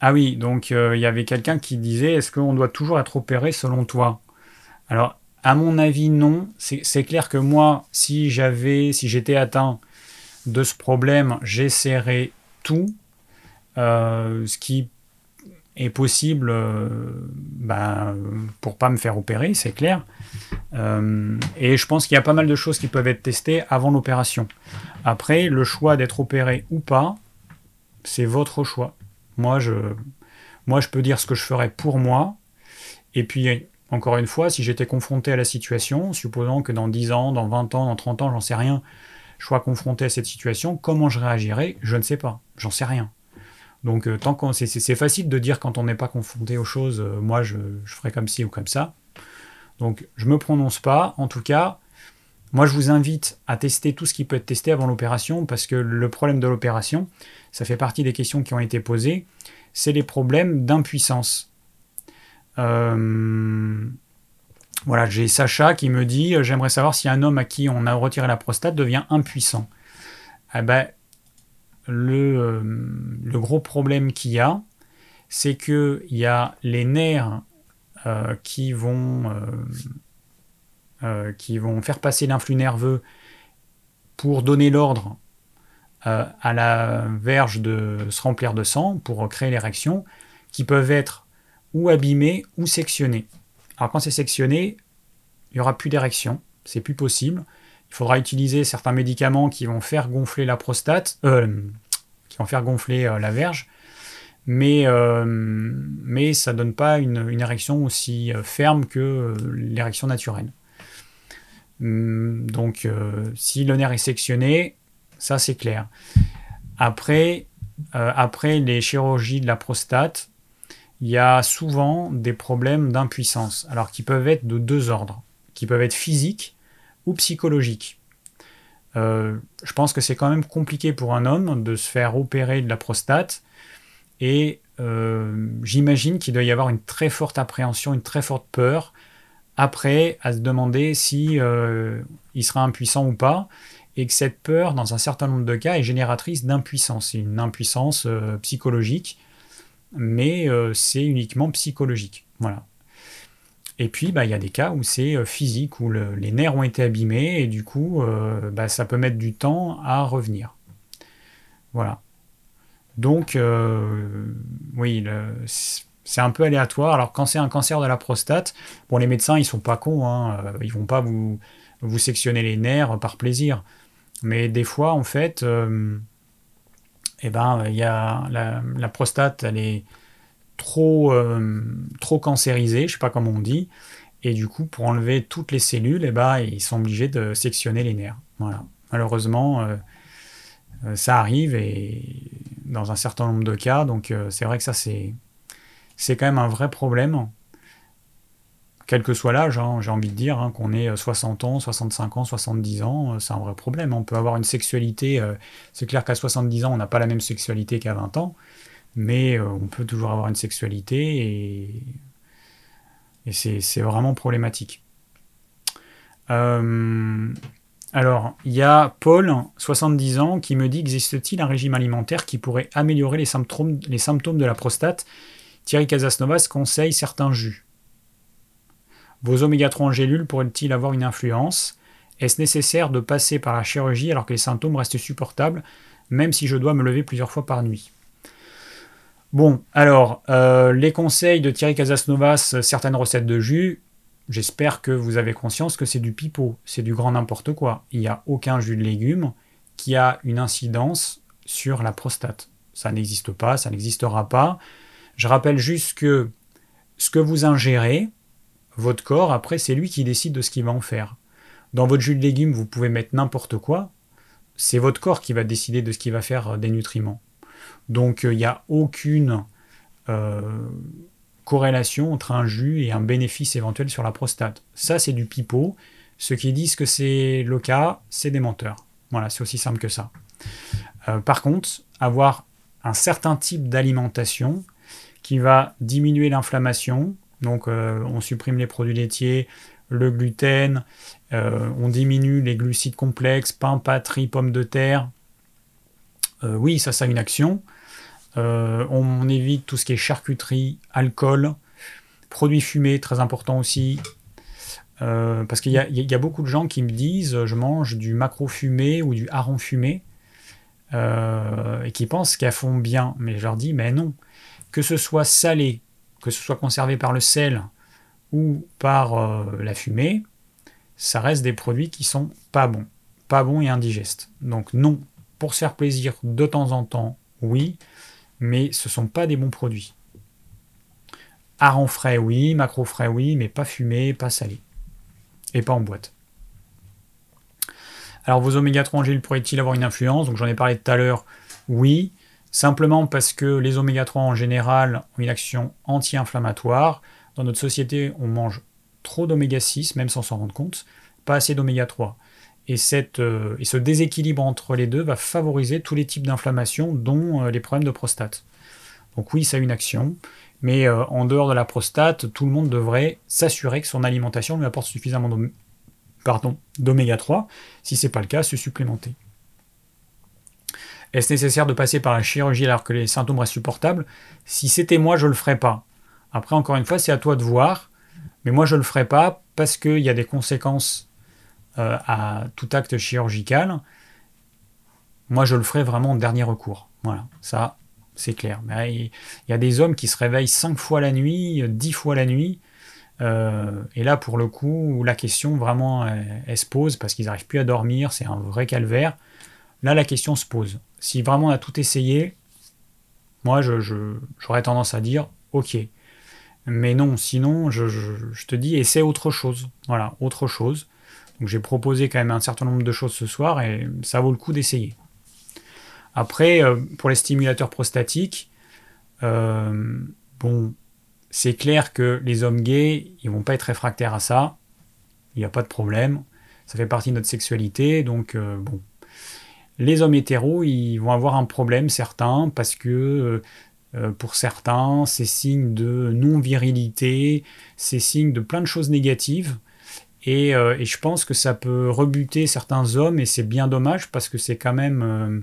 Ah oui, donc euh, il y avait quelqu'un qui disait est-ce qu'on doit toujours être opéré selon toi? Alors, à mon avis, non. C'est clair que moi, si j'avais, si j'étais atteint de ce problème, j'essaierais tout. Euh, est possible euh, ben, pour pas me faire opérer, c'est clair. Euh, et je pense qu'il y a pas mal de choses qui peuvent être testées avant l'opération. Après, le choix d'être opéré ou pas, c'est votre choix. Moi je, moi, je peux dire ce que je ferais pour moi. Et puis, encore une fois, si j'étais confronté à la situation, supposons que dans 10 ans, dans 20 ans, dans 30 ans, j'en sais rien, je sois confronté à cette situation, comment je réagirais Je ne sais pas. J'en sais rien. Donc, euh, tant qu'on, c'est, facile de dire quand on n'est pas confronté aux choses, euh, moi je, ferai comme ci ou comme ça. Donc, je ne me prononce pas. En tout cas, moi je vous invite à tester tout ce qui peut être testé avant l'opération parce que le problème de l'opération, ça fait partie des questions qui ont été posées, c'est les problèmes d'impuissance. Euh, voilà, j'ai Sacha qui me dit J'aimerais savoir si un homme à qui on a retiré la prostate devient impuissant. Eh ben, euh, le, gros problème qu'il y a, c'est qu'il y a les nerfs euh, qui, vont, euh, qui vont faire passer l'influx nerveux pour donner l'ordre à la verge de se remplir de sang pour créer l'érection, qui peuvent être ou abîmés ou sectionnés. Alors quand c'est sectionné, il n'y aura plus d'érection, c'est plus possible. Il faudra utiliser certains médicaments qui vont faire gonfler la prostate, euh, qui vont faire gonfler euh, la verge, mais, euh, ça ne donne pas une, érection aussi ferme que l'érection naturelle. Hum, donc si le nerf est sectionné, ça c'est clair. Après, après les chirurgies de la prostate, il y a souvent des problèmes d'impuissance, alors qui peuvent être de deux ordres, qui peuvent être physiques psychologique. Euh, je pense que c'est quand même compliqué pour un homme de se faire opérer de la prostate et euh, j'imagine qu'il doit y avoir une très forte appréhension, une très forte peur après à se demander si euh, il sera impuissant ou pas et que cette peur, dans un certain nombre de cas, est génératrice d'impuissance. C'est une impuissance psychologique, mais c'est uniquement psychologique. Voilà. Et puis, bah, il y a des cas où c'est euh, physique, où les nerfs ont été abîmés, et du coup, euh, bah, ça peut mettre du temps à revenir. Voilà. Donc, euh, oui, c'est un peu aléatoire. Alors, quand c'est un cancer de la prostate, bon, les médecins, ils sont pas cons, hein, ils vont pas vous, vous sectionner les nerfs par plaisir. Mais des fois, en fait, eh ben, y a la prostate, elle est trop, euh, trop cancérisé, je sais pas comment on dit, et du coup, pour enlever toutes les cellules, eh ben, ils sont obligés de sectionner les nerfs. Voilà. Malheureusement, euh, euh, ça arrive et dans un certain nombre de cas, donc c'est vrai que ça, c'est, c'est quand même un vrai problème. Quel que soit l'âge, hein, j'ai envie de dire, hein, qu'on ait 60 ans, 65 ans, 70 ans, c'est un vrai problème. On peut avoir une sexualité, c'est clair qu'à 70 ans, on n'a pas la même sexualité qu'à 20 ans, mais euh, on peut toujours avoir une sexualité et, c'est vraiment problématique. Euh, Alors, il y a Paul, 70 ans, qui me dit existe-t-il un régime alimentaire qui pourrait améliorer les symptômes, de la prostate? Thierry Casasnovas conseille certains jus. Vos oméga 3 en gélule pourraient-ils avoir une influence? Est-ce nécessaire de passer par la chirurgie alors que les symptômes restent supportables, même si je dois me lever plusieurs fois par nuit? Bon, alors, euh, les conseils de Thierry Casasnovas, certaines recettes de jus, j'espère que vous avez conscience que c'est du pipeau, c'est du grand n'importe quoi. Il n'y a aucun jus de légumes qui a une incidence sur la prostate. Ça n'existe pas, ça n'existera pas. Je rappelle juste que ce que vous ingérez, votre corps, après, c'est lui qui décide de ce qu'il va en faire. Dans votre jus de légumes, vous pouvez mettre n'importe quoi. C'est votre corps qui va décider de ce qu'il va faire euh, des nutriments. Donc, euh, il n'y a aucune euh, corrélation entre un jus et un bénéfice éventuel sur la prostate. Ça, c'est du pipeau. Ceux qui disent que c'est le cas, c'est des menteurs. Voilà, c'est aussi simple que ça. Euh, par contre, avoir un certain type d'alimentation qui va diminuer l'inflammation, donc on supprime les produits laitiers, le gluten, on diminue les glucides complexes, pain, pâtes, pommes de terre. Oui, ça, ça une action. Euh, on, évite tout ce qui est charcuterie, alcool, produits fumés, très important aussi. Euh, parce qu'il y, a beaucoup de gens qui me disent je mange du macro fumé ou du hareng fumé euh, et qui pensent qu'elles font bien. Mais je leur dis mais non. Que ce soit salé, que ce soit conservé par le sel ou par la fumée, ça reste des produits qui sont pas bons. Pas bons et indigestes. Donc non, pour se faire plaisir de temps en temps, oui mais ce ne sont pas des bons produits. Hareng frais, oui, macro frais, oui, mais pas fumé, pas salé. Et pas en boîte. Alors vos oméga 3 en gel pourraient-ils avoir une influence? Donc j'en ai parlé tout à l'heure, oui, simplement parce que les oméga 3 en général ont une action anti-inflammatoire. Dans notre société, on mange trop d'oméga 6, même sans s'en rendre compte, pas assez d'oméga 3. Euh, et, ce déséquilibre entre les deux va favoriser tous les types d'inflammation, dont euh, les problèmes de prostate. Donc oui, ça a une action, mais euh, en dehors de la prostate, tout le monde devrait s'assurer que son alimentation lui apporte suffisamment d'oméga 3. Si ce n'est pas le cas, se supplémenter. Est-ce nécessaire de passer par la chirurgie alors que les symptômes restent supportables? Si c'était moi, je ne le ferais pas. Après, encore une fois, c'est à toi de voir. Mais moi, je ne le ferais pas parce qu'il y a des conséquences euh, à tout acte chirurgical, moi je le ferai vraiment en dernier recours. Voilà, ça c'est clair. Mais il y a des hommes qui se réveillent 5 fois la nuit, 10 fois la nuit. Euh, et là, pour le coup, la question vraiment elle, se pose parce qu'ils n'arrivent plus à dormir, c'est un vrai calvaire. Là, la question se pose. Si vraiment on a tout essayé, moi j'aurais tendance à dire ok. Mais non, sinon, je, je te dis, essaie autre chose. Voilà, autre chose. Donc j'ai proposé quand même un certain nombre de choses ce soir et ça vaut le coup d'essayer. Après, euh, pour les stimulateurs prostatiques, euh, bon, c'est clair que les hommes gays, ils vont pas être réfractaires à ça. Il n'y a pas de problème. Ça fait partie de notre sexualité. Donc, euh, bon. Les hommes hétéros, ils vont avoir un problème, certains, parce que pour certains, c'est signe de non-virilité, c'est signe de plein de choses négatives. Euh, et, je pense que ça peut rebuter certains hommes et c'est bien dommage parce que c'est quand même, euh,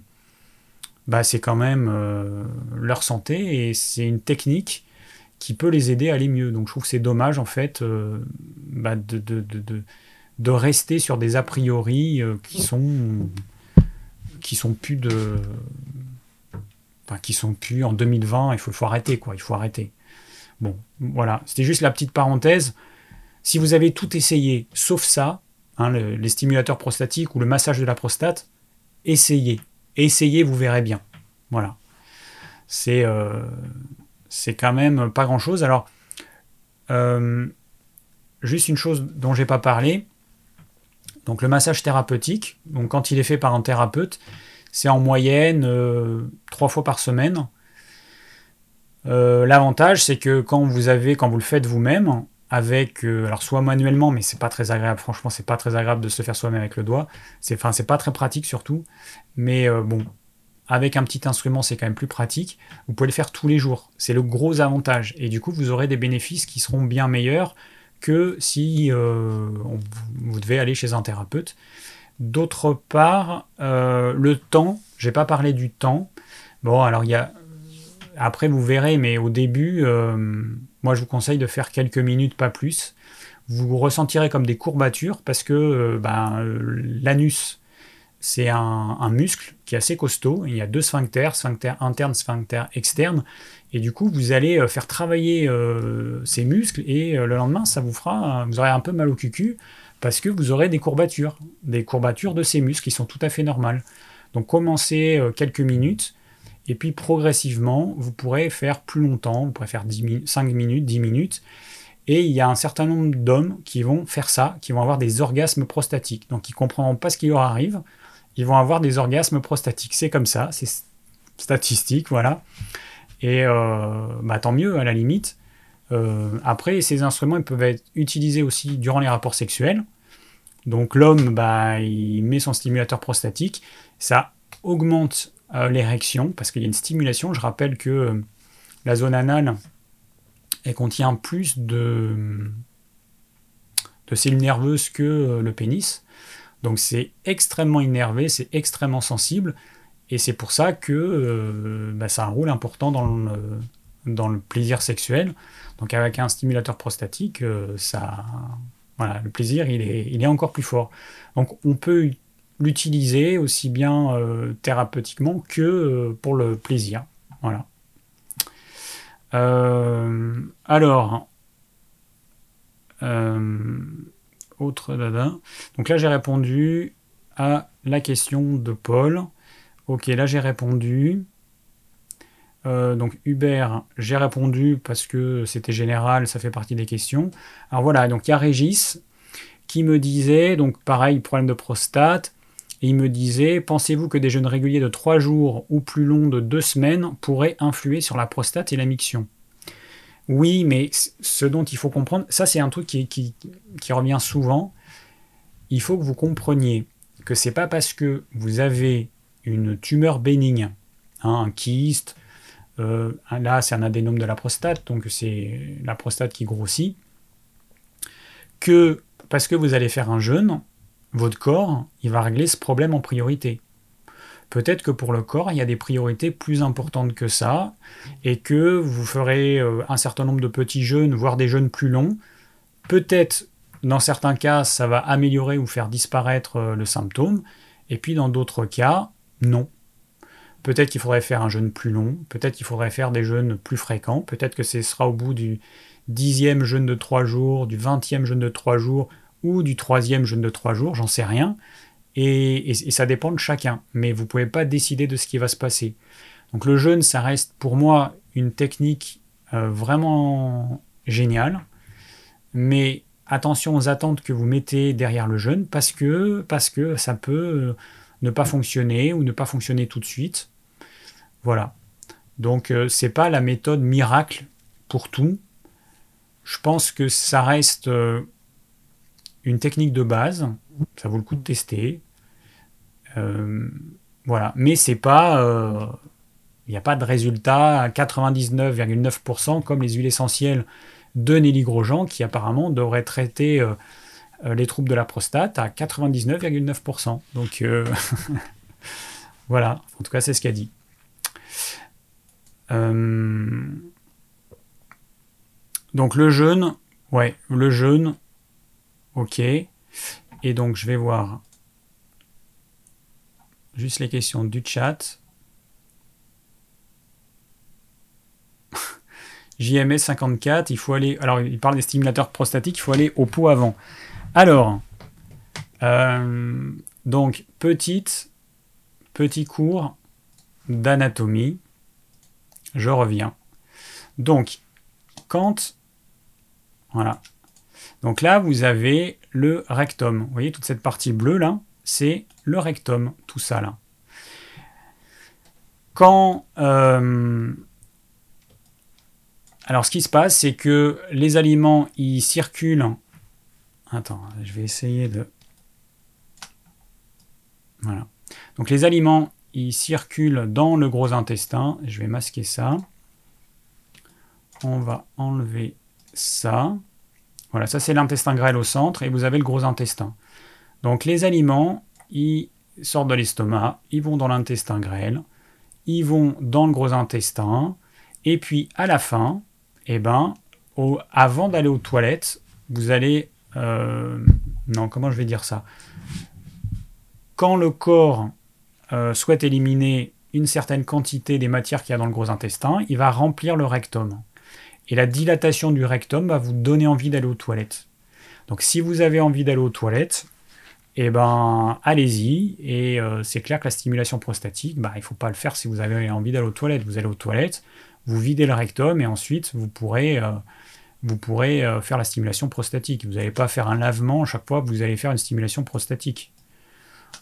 bah, c'est quand même euh, leur santé et c'est une technique qui peut les aider à aller mieux. Donc je trouve que c'est dommage en fait bah, de, rester sur des a priori qui sont qui sont plus de enfin, qui sont plus en 2020. Il faut, faut arrêter quoi. Il faut arrêter. Bon, voilà. C'était juste la petite parenthèse. Si vous avez tout essayé, sauf ça, hein, les stimulateurs prostatiques ou le massage de la prostate, essayez. Essayez, vous verrez bien. Voilà. C'est euh, quand même pas grand-chose. Alors, euh, juste une chose dont j'ai pas parlé. Donc le massage thérapeutique, quand il est fait par un thérapeute, c'est en moyenne euh, trois fois par semaine. L'avantage, c'est que quand vous le faites vous-même, avec, euh, alors soit manuellement, mais c'est pas très agréable, franchement, c'est pas très agréable de se faire soi-même avec le doigt. C'est, enfin, c'est pas très pratique surtout, mais euh, bon, avec un petit instrument, c'est quand même plus pratique. Vous pouvez le faire tous les jours, c'est le gros avantage, et du coup, vous aurez des bénéfices qui seront bien meilleurs que si euh, vous devez aller chez un thérapeute. D'autre part, le temps, j'ai pas parlé du temps. Bon, alors il y a. Après, vous verrez, mais au début, moi je vous conseille de faire quelques minutes, pas plus. Vous ressentirez comme des courbatures parce que euh, ben, l'anus, c'est un, muscle qui est assez costaud. Il y a deux sphincters, sphincter interne, sphincter externe. Et du coup, vous allez faire travailler ces muscles et le lendemain, ça vous fera, vous aurez un peu mal au cucu parce que vous aurez des courbatures, des courbatures de ces muscles qui sont tout à fait normales. Donc commencez euh, quelques minutes, et puis progressivement, vous pourrez faire plus longtemps, vous pourrez faire 5 minutes, 10 minutes, et il y a un certain nombre d'hommes qui vont faire ça, qui vont avoir des orgasmes prostatiques. Donc ils ne comprendront pas ce qui leur arrive, ils vont avoir des orgasmes prostatiques. C'est comme ça, c'est statistique, voilà. Et euh, bah, tant mieux à la limite. Euh, après, ces instruments ils peuvent être utilisés aussi durant les rapports sexuels. Donc l'homme, bah, il met son stimulateur prostatique, ça augmente l'érection parce qu'il y a une stimulation. Je rappelle que euh, la zone anale, elle contient plus de, de cellules nerveuses que euh, le pénis. Donc c'est extrêmement innervé, c'est extrêmement sensible. Et c'est pour ça que bah, ça a un rôle important dans le, dans le plaisir sexuel. Donc avec un stimulateur prostatique, ça, voilà, le plaisir, il est, il est encore plus fort. Donc on peut l'utiliser aussi bien euh, thérapeutiquement que euh, pour le plaisir. Voilà. Euh, alors, autre dada. Donc là, j'ai répondu à la question de Paul. Ok, là, j'ai répondu. Donc Hubert, j'ai répondu parce que c'était général, ça fait partie des questions. Alors voilà, donc il y a Régis qui me disait, donc pareil, problème de prostate, il me disait, pensez-vous que des jeûnes réguliers de 3 jours ou plus longs de 2 semaines pourraient influer sur la prostate et la miction Oui, mais ce dont il faut comprendre, ça c'est un truc qui, qui, revient souvent, il faut que vous compreniez que c'est pas parce que vous avez une tumeur bénigne, hein, un kyste, euh, là, c'est un adénome de la prostate, donc c'est la prostate qui grossit. Que parce que vous allez faire un jeûne, votre corps, il va régler ce problème en priorité. Peut-être que pour le corps, il y a des priorités plus importantes que ça, et que vous ferez euh, un certain nombre de petits jeûnes, voire des jeûnes plus longs. Peut-être, dans certains cas, ça va améliorer ou faire disparaître euh, le symptôme, et puis dans d'autres cas, non. Peut-être qu'il faudrait faire un jeûne plus long, peut-être qu'il faudrait faire des jeûnes plus fréquents, peut-être que ce sera au bout du dixième jeûne de trois jours, du vingtième jeûne de trois jours ou du troisième jeûne de trois jours, j'en sais rien. Et, ça dépend de chacun. Mais vous ne pouvez pas décider de ce qui va se passer. Donc le jeûne, ça reste pour moi une technique euh, vraiment géniale. Mais attention aux attentes que vous mettez derrière le jeûne parce que, parce que ça peut euh, ne pas fonctionner ou ne pas fonctionner tout de suite. Voilà. Donc euh, c'est pas la méthode miracle pour tout. Je pense que ça reste une technique de base. Ça vaut le coup de tester. Euh, voilà. Mais c'est pas. Il n'y a pas de résultat à 99,9% comme les huiles essentielles de Nelly Grosjean qui apparemment devraient traiter les troubles de la prostate à 99,9%. Donc voilà, en tout cas c'est ce qu'a dit. Euh, donc le jeûne, ouais, le jeûne, ok. Et donc je vais voir juste les questions du chat. JMS 54, il faut aller. Alors, il parle des stimulateurs prostatiques, il faut aller au pot avant. Alors, euh, donc, petite, petit cours d'anatomie je reviens. Donc, quand... Voilà. Donc là, vous avez le rectum. Vous voyez, toute cette partie bleue là, c'est le rectum, tout ça là. Quand... Euh, alors, ce qui se passe, c'est que les aliments, ils circulent... Attends, je vais essayer de... Voilà. Donc les aliments, il circule dans le gros intestin. Je vais masquer ça. On va enlever ça. Voilà, ça c'est l'intestin grêle au centre et vous avez le gros intestin. Donc les aliments, ils sortent de l'estomac, ils vont dans l'intestin grêle, ils vont dans le gros intestin, et puis à la fin, eh ben, avant d'aller aux toilettes, vous allez... Euh, non, comment je vais dire ça? Quand le corps euh, souhaite éliminer une certaine quantité des matières qu'il y a dans le gros intestin, il va remplir le rectum. Et la dilatation du rectum va vous donner envie d'aller aux toilettes. Donc si vous avez envie d'aller aux toilettes, eh ben allez-y. Et euh, c'est clair que la stimulation prostatique, bah, il ne faut pas le faire si vous avez envie d'aller aux toilettes. Vous allez aux toilettes, vous videz le rectum et ensuite vous pourrez, euh, vous pourrez euh, faire la stimulation prostatique. Vous n'allez pas faire un lavement chaque fois vous allez faire une stimulation prostatique.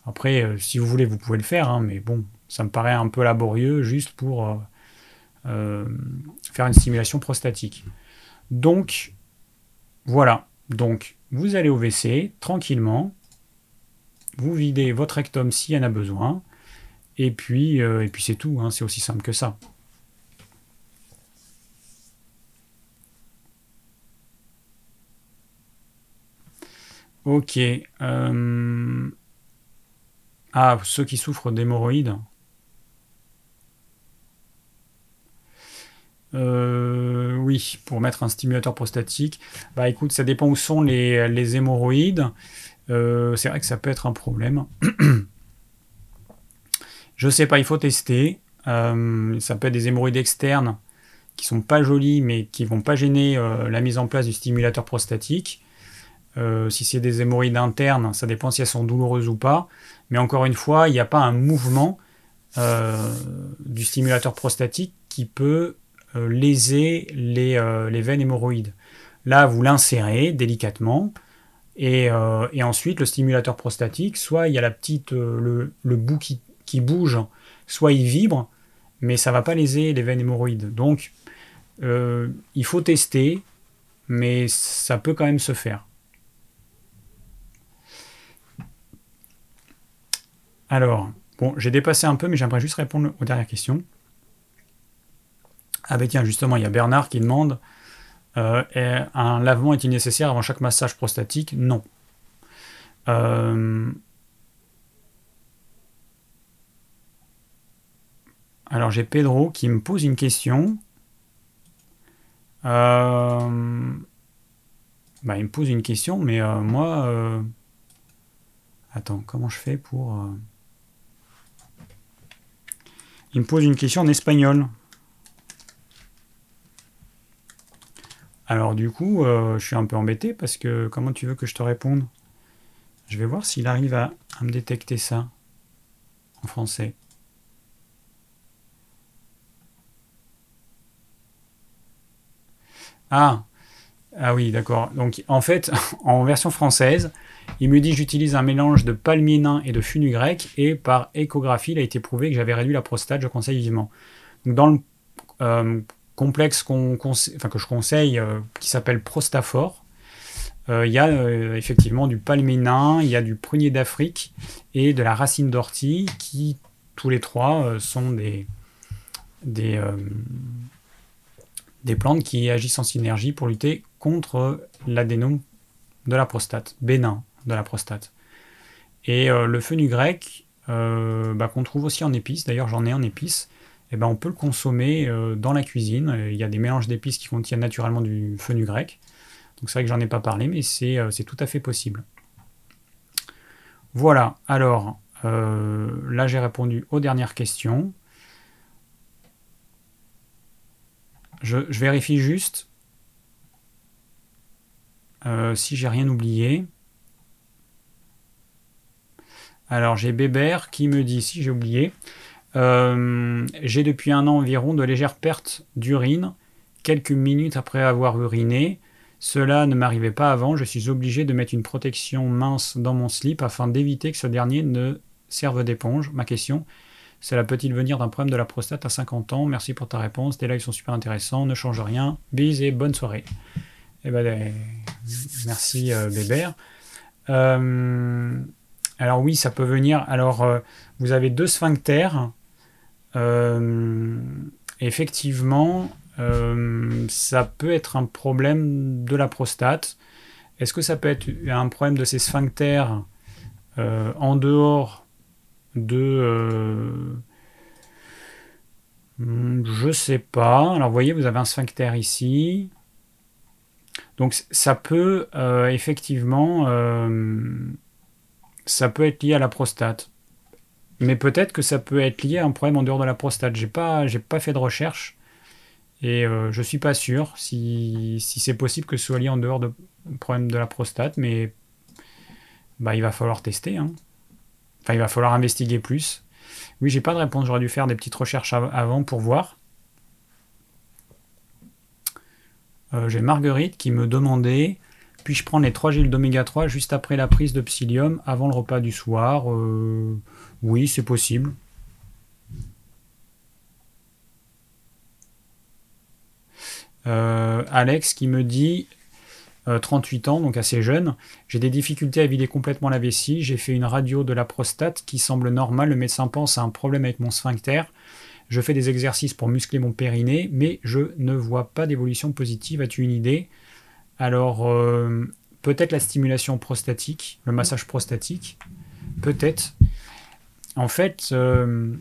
Après, si vous voulez, vous pouvez le faire, hein, mais bon, ça me paraît un peu laborieux juste pour faire une stimulation prostatique. Donc, voilà. Donc, vous allez au WC tranquillement, vous videz votre rectum s'il y en a besoin, et puis, euh, et puis c'est tout, hein, c'est aussi simple que ça. Ok. Euh, ah, ceux qui souffrent d'hémorroïdes. Euh, oui, pour mettre un stimulateur prostatique. Bah écoute, ça dépend où sont les, hémorroïdes. Euh, c'est vrai que ça peut être un problème. Je sais pas, il faut tester. Euh, ça peut être des hémorroïdes externes qui sont pas jolies mais qui vont pas gêner la mise en place du stimulateur prostatique. si c'est des hémorroïdes internes, ça dépend si elles sont douloureuses ou pas. Mais encore une fois, il n'y a pas un mouvement du stimulateur prostatique qui peut léser les, les veines hémorroïdes. Là, vous l'insérez délicatement, euh, et, ensuite, le stimulateur prostatique, soit il y a la petite, euh, le, bout qui, bouge, soit il vibre, mais ça va pas léser les veines hémorroïdes. Donc, euh, il faut tester, mais ça peut quand même se faire. Alors, bon, j'ai dépassé un peu, mais j'aimerais juste répondre aux dernières questions. Ah ben tiens, justement, il y a Bernard qui demande euh, un lavement est-il nécessaire avant chaque massage prostatique? Non. Euh, alors j'ai Pedro qui me pose une question. Euh, bah, il me pose une question, mais moi... Attends, comment je fais pour... Il me pose une question en espagnol. Alors du coup, euh, je suis un peu embêté parce que comment tu veux que je te réponde? Je vais voir s'il arrive à, me détecter ça en français. Ah, ah oui, d'accord. Donc en fait, en version française, il me dit j'utilise un mélange de palmier et de grec et par échographie, il a été prouvé que j'avais réduit la prostate, je conseille vivement. Donc dans le euh, complexe que je conseille, euh, qui s'appelle Prostafor. Euh, il y a euh, effectivement du palménin, il y a du prunier d'Afrique et de la racine d'ortie, qui tous les trois sont des, des, des plantes qui agissent en synergie pour lutter contre l'adénome de la prostate, bénin de la prostate. Et le fenu grec, bah, qu'on trouve aussi en épices, d'ailleurs j'en ai en épices, eh ben, on peut le consommer euh, dans la cuisine. Il y a des mélanges d'épices qui contiennent naturellement du fenu grec. Donc c'est vrai que j'en ai pas parlé, mais c'est euh, tout à fait possible. Voilà, alors euh, là j'ai répondu aux dernières questions. Je, vérifie juste si j'ai rien oublié. Alors j'ai Bébert qui me dit si j'ai oublié. Euh, j'ai depuis un an environ de légères pertes d'urine, quelques minutes après avoir uriné. Cela ne m'arrivait pas avant, je suis obligé de mettre une protection mince dans mon slip afin d'éviter que ce dernier ne serve d'éponge. Ma question, cela peut-il venir d'un problème de la prostate à 50 ans? Merci pour ta réponse, tes lives sont super intéressants, ne change rien. Bis et bonne soirée. Eh ben, eh, merci euh, Bébert. Euh, alors oui, ça peut venir. Alors, vous avez deux sphincters euh, effectivement, euh, ça peut être un problème de la prostate. Est-ce que ça peut être un problème de ces sphincters en dehors de... Je sais pas. Alors voyez, vous avez un sphincter ici. Donc ça peut effectivement... ça peut être lié à la prostate. Mais peut-être que ça peut être lié à un problème en dehors de la prostate. J'ai pas, pas fait de recherche et euh, je suis pas sûr si, c'est possible que ce soit lié en dehors de problème de la prostate, mais bah, il va falloir tester. Hein. Enfin, il va falloir investiguer plus. Oui, j'ai pas de réponse. J'aurais dû faire des petites recherches avant pour voir. Euh, j'ai Marguerite qui me demandait puis-je prendre les 3 gels d'oméga 3 juste après la prise de psyllium avant le repas du soir euh, Oui, c'est possible. Euh, Alex qui me dit 38 euh, ans, donc assez jeune. J'ai des difficultés à vider complètement la vessie. J'ai fait une radio de la prostate qui semble normale. Le médecin pense à un problème avec mon sphincter. Je fais des exercices pour muscler mon périnée, mais je ne vois pas d'évolution positive. As-tu une idée? Alors, euh, peut-être la stimulation prostatique, le massage prostatique, peut-être. En fait, euh,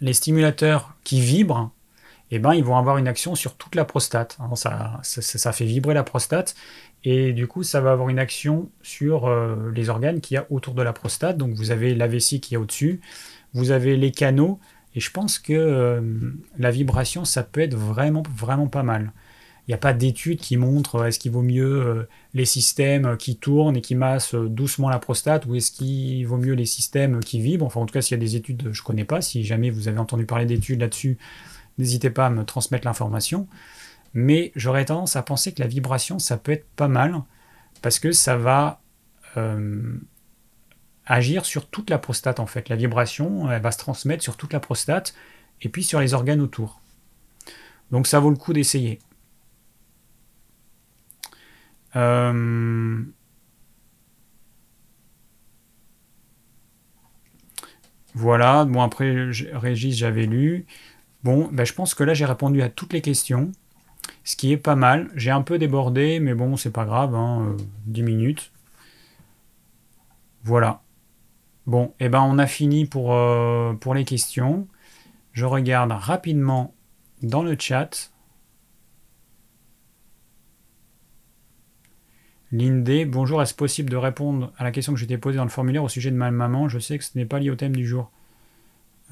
les stimulateurs qui vibrent, eh ben, ils vont avoir une action sur toute la prostate. Hein, ça, ça, fait vibrer la prostate et du coup, ça va avoir une action sur euh, les organes qu'il y a autour de la prostate. Donc, vous avez la vessie qui est au-dessus, vous avez les canaux, et je pense que la vibration, ça peut être vraiment, vraiment pas mal. Il n'y a pas d'études qui montrent euh, est-ce qu'il vaut mieux euh, les systèmes qui tournent et qui massent euh, doucement la prostate ou est-ce qu'il vaut mieux les systèmes qui vibrent? Enfin, en tout cas, s'il y a des études, je ne connais pas. Si jamais vous avez entendu parler d'études là-dessus, n'hésitez pas à me transmettre l'information. Mais j'aurais tendance à penser que la vibration, ça peut être pas mal parce que ça va agir sur toute la prostate en fait. La vibration, elle va se transmettre sur toute la prostate et puis sur les organes autour. Donc ça vaut le coup d'essayer. Euh, voilà, bon après Régis j'avais lu. Bon, ben, je pense que là j'ai répondu à toutes les questions, ce qui est pas mal. J'ai un peu débordé, mais bon, c'est pas grave, hein, 10 euh, minutes. Voilà. Bon, et eh ben on a fini pour, euh, pour les questions. Je regarde rapidement dans le chat. Lindé, bonjour, est-ce possible de répondre à la question que j'ai posée dans le formulaire au sujet de ma maman? Je sais que ce n'est pas lié au thème du jour.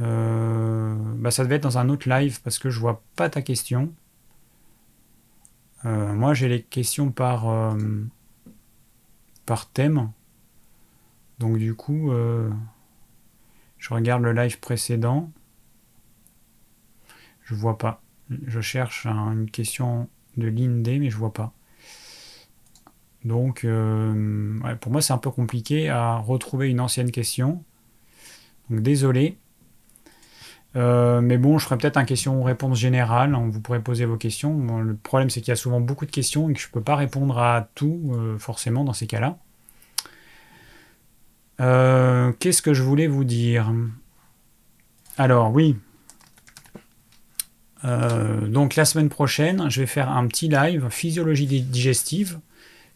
Euh, bah ça devait être dans un autre live parce que je vois pas ta question. Euh, moi j'ai les questions par, euh, thème. Donc du coup, je regarde le live précédent. Je vois pas. Je cherche une question de Lindé, mais je vois pas. Donc, euh, pour moi, c'est un peu compliqué à retrouver une ancienne question. Donc, désolé. Euh, mais bon, je ferai peut-être un question-réponse générale. Hein, vous pourrez poser vos questions. le problème, c'est qu'il y a souvent beaucoup de questions et que je ne peux pas répondre à tout, euh, forcément, dans ces cas-là. Qu'est-ce que je voulais vous dire? Alors, oui. donc, la semaine prochaine, je vais faire un petit live physiologie digestive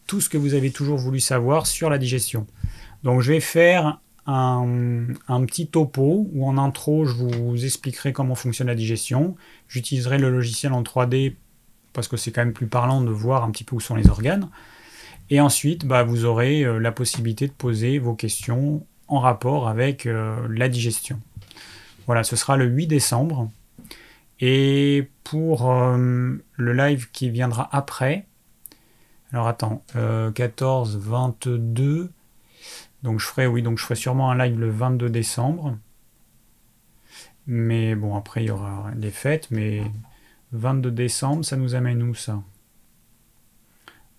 tout ce que vous avez toujours voulu savoir sur la digestion. Donc je vais faire un, petit topo où en intro je vous expliquerai comment fonctionne la digestion. J'utiliserai le logiciel en 3D parce que c'est quand même plus parlant de voir un petit peu où sont les organes. Et ensuite, bah, vous aurez euh, la possibilité de poser vos questions en rapport avec euh, la digestion. Voilà, ce sera le 8 décembre. Et pour euh, le live qui viendra après, alors attends, 14, euh, 22. Donc je ferai, oui, donc je ferai sûrement un live le 22 décembre. Mais bon, après il y aura les fêtes, mais 22 décembre, ça nous amène où ça?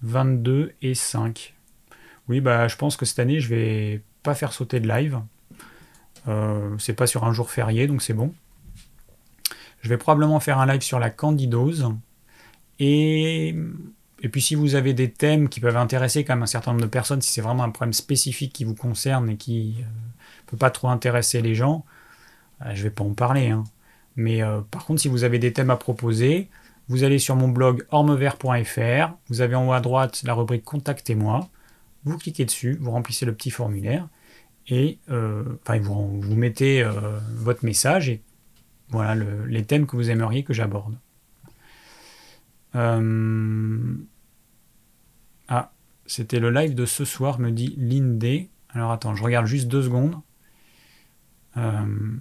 22 et 5. Oui, bah je pense que cette année, je vais pas faire sauter de live. Euh, c'est pas sur un jour férié, donc c'est bon. Je vais probablement faire un live sur la candidose. Et et puis si vous avez des thèmes qui peuvent intéresser quand même un certain nombre de personnes, si c'est vraiment un problème spécifique qui vous concerne et qui ne euh, peut pas trop intéresser les gens, euh, je ne vais pas en parler. Hein. Mais euh, par contre, si vous avez des thèmes à proposer, vous allez sur mon blog ormevert.fr, vous avez en haut à droite la rubrique Contactez-moi, vous cliquez dessus, vous remplissez le petit formulaire et vous mettez votre message et voilà les thèmes que vous aimeriez que j'aborde. Ah, c'était le live de ce soir, me dit Lindé. Alors attends, je regarde juste deux secondes. Euh,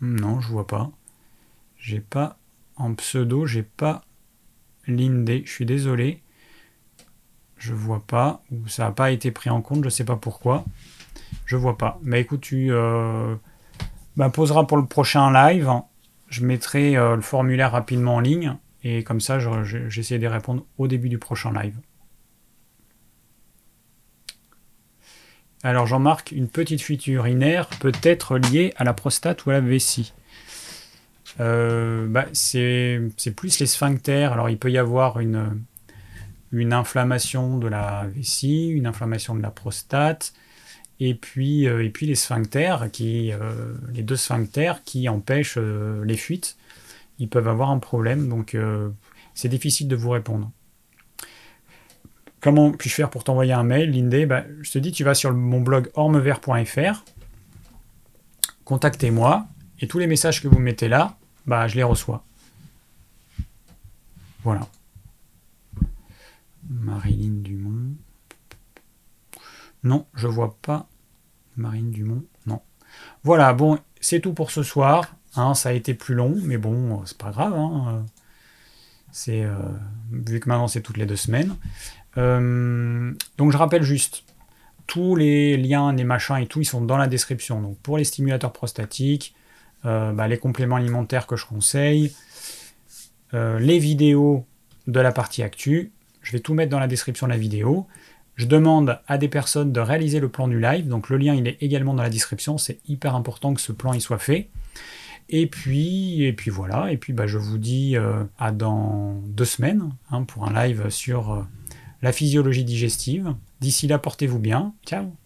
non, je vois pas. J'ai pas en pseudo, j'ai pas Lindé. Je suis désolé. Je vois pas. Ça n'a pas été pris en compte, je sais pas pourquoi. Je vois pas. Mais écoute, tu euh, bah, poseras pour le prochain live je mettrai euh, le formulaire rapidement en ligne et comme ça j'essaie de répondre au début du prochain live. Alors Jean-Marc, une petite fuite urinaire peut être liée à la prostate ou à la vessie. Euh, bah, c'est plus les sphincters. Alors il peut y avoir une inflammation de la vessie, une inflammation de la prostate, et puis, euh, et puis les sphincters, qui, euh, les deux sphincters qui empêchent euh, les fuites, ils peuvent avoir un problème, donc c'est difficile de vous répondre. Comment puis-je faire pour t'envoyer un mail, Lindé? Bah, Je te dis, tu vas sur mon blog ormevert.fr, contactez-moi, et tous les messages que vous mettez là, bah, je les reçois. Voilà. Marilyn Dumont. Non, je vois pas Marine Dumont. Non. Voilà, bon, c'est tout pour ce soir. Hein, ça a été plus long, mais bon, c'est pas grave. Hein. C'est euh, vu que maintenant c'est toutes les deux semaines. Euh, donc je rappelle juste, tous les liens, les machins et tout, ils sont dans la description. Donc pour les stimulateurs prostatiques, euh, bah, les compléments alimentaires que je conseille, les vidéos de la partie actu, je vais tout mettre dans la description de la vidéo. Je demande à des personnes de réaliser le plan du live, donc le lien il est également dans la description, c'est hyper important que ce plan il soit fait. Et puis, et puis voilà, et puis bah, je vous dis euh, à dans deux semaines hein, pour un live sur euh, la physiologie digestive. D'ici là, portez-vous bien. Ciao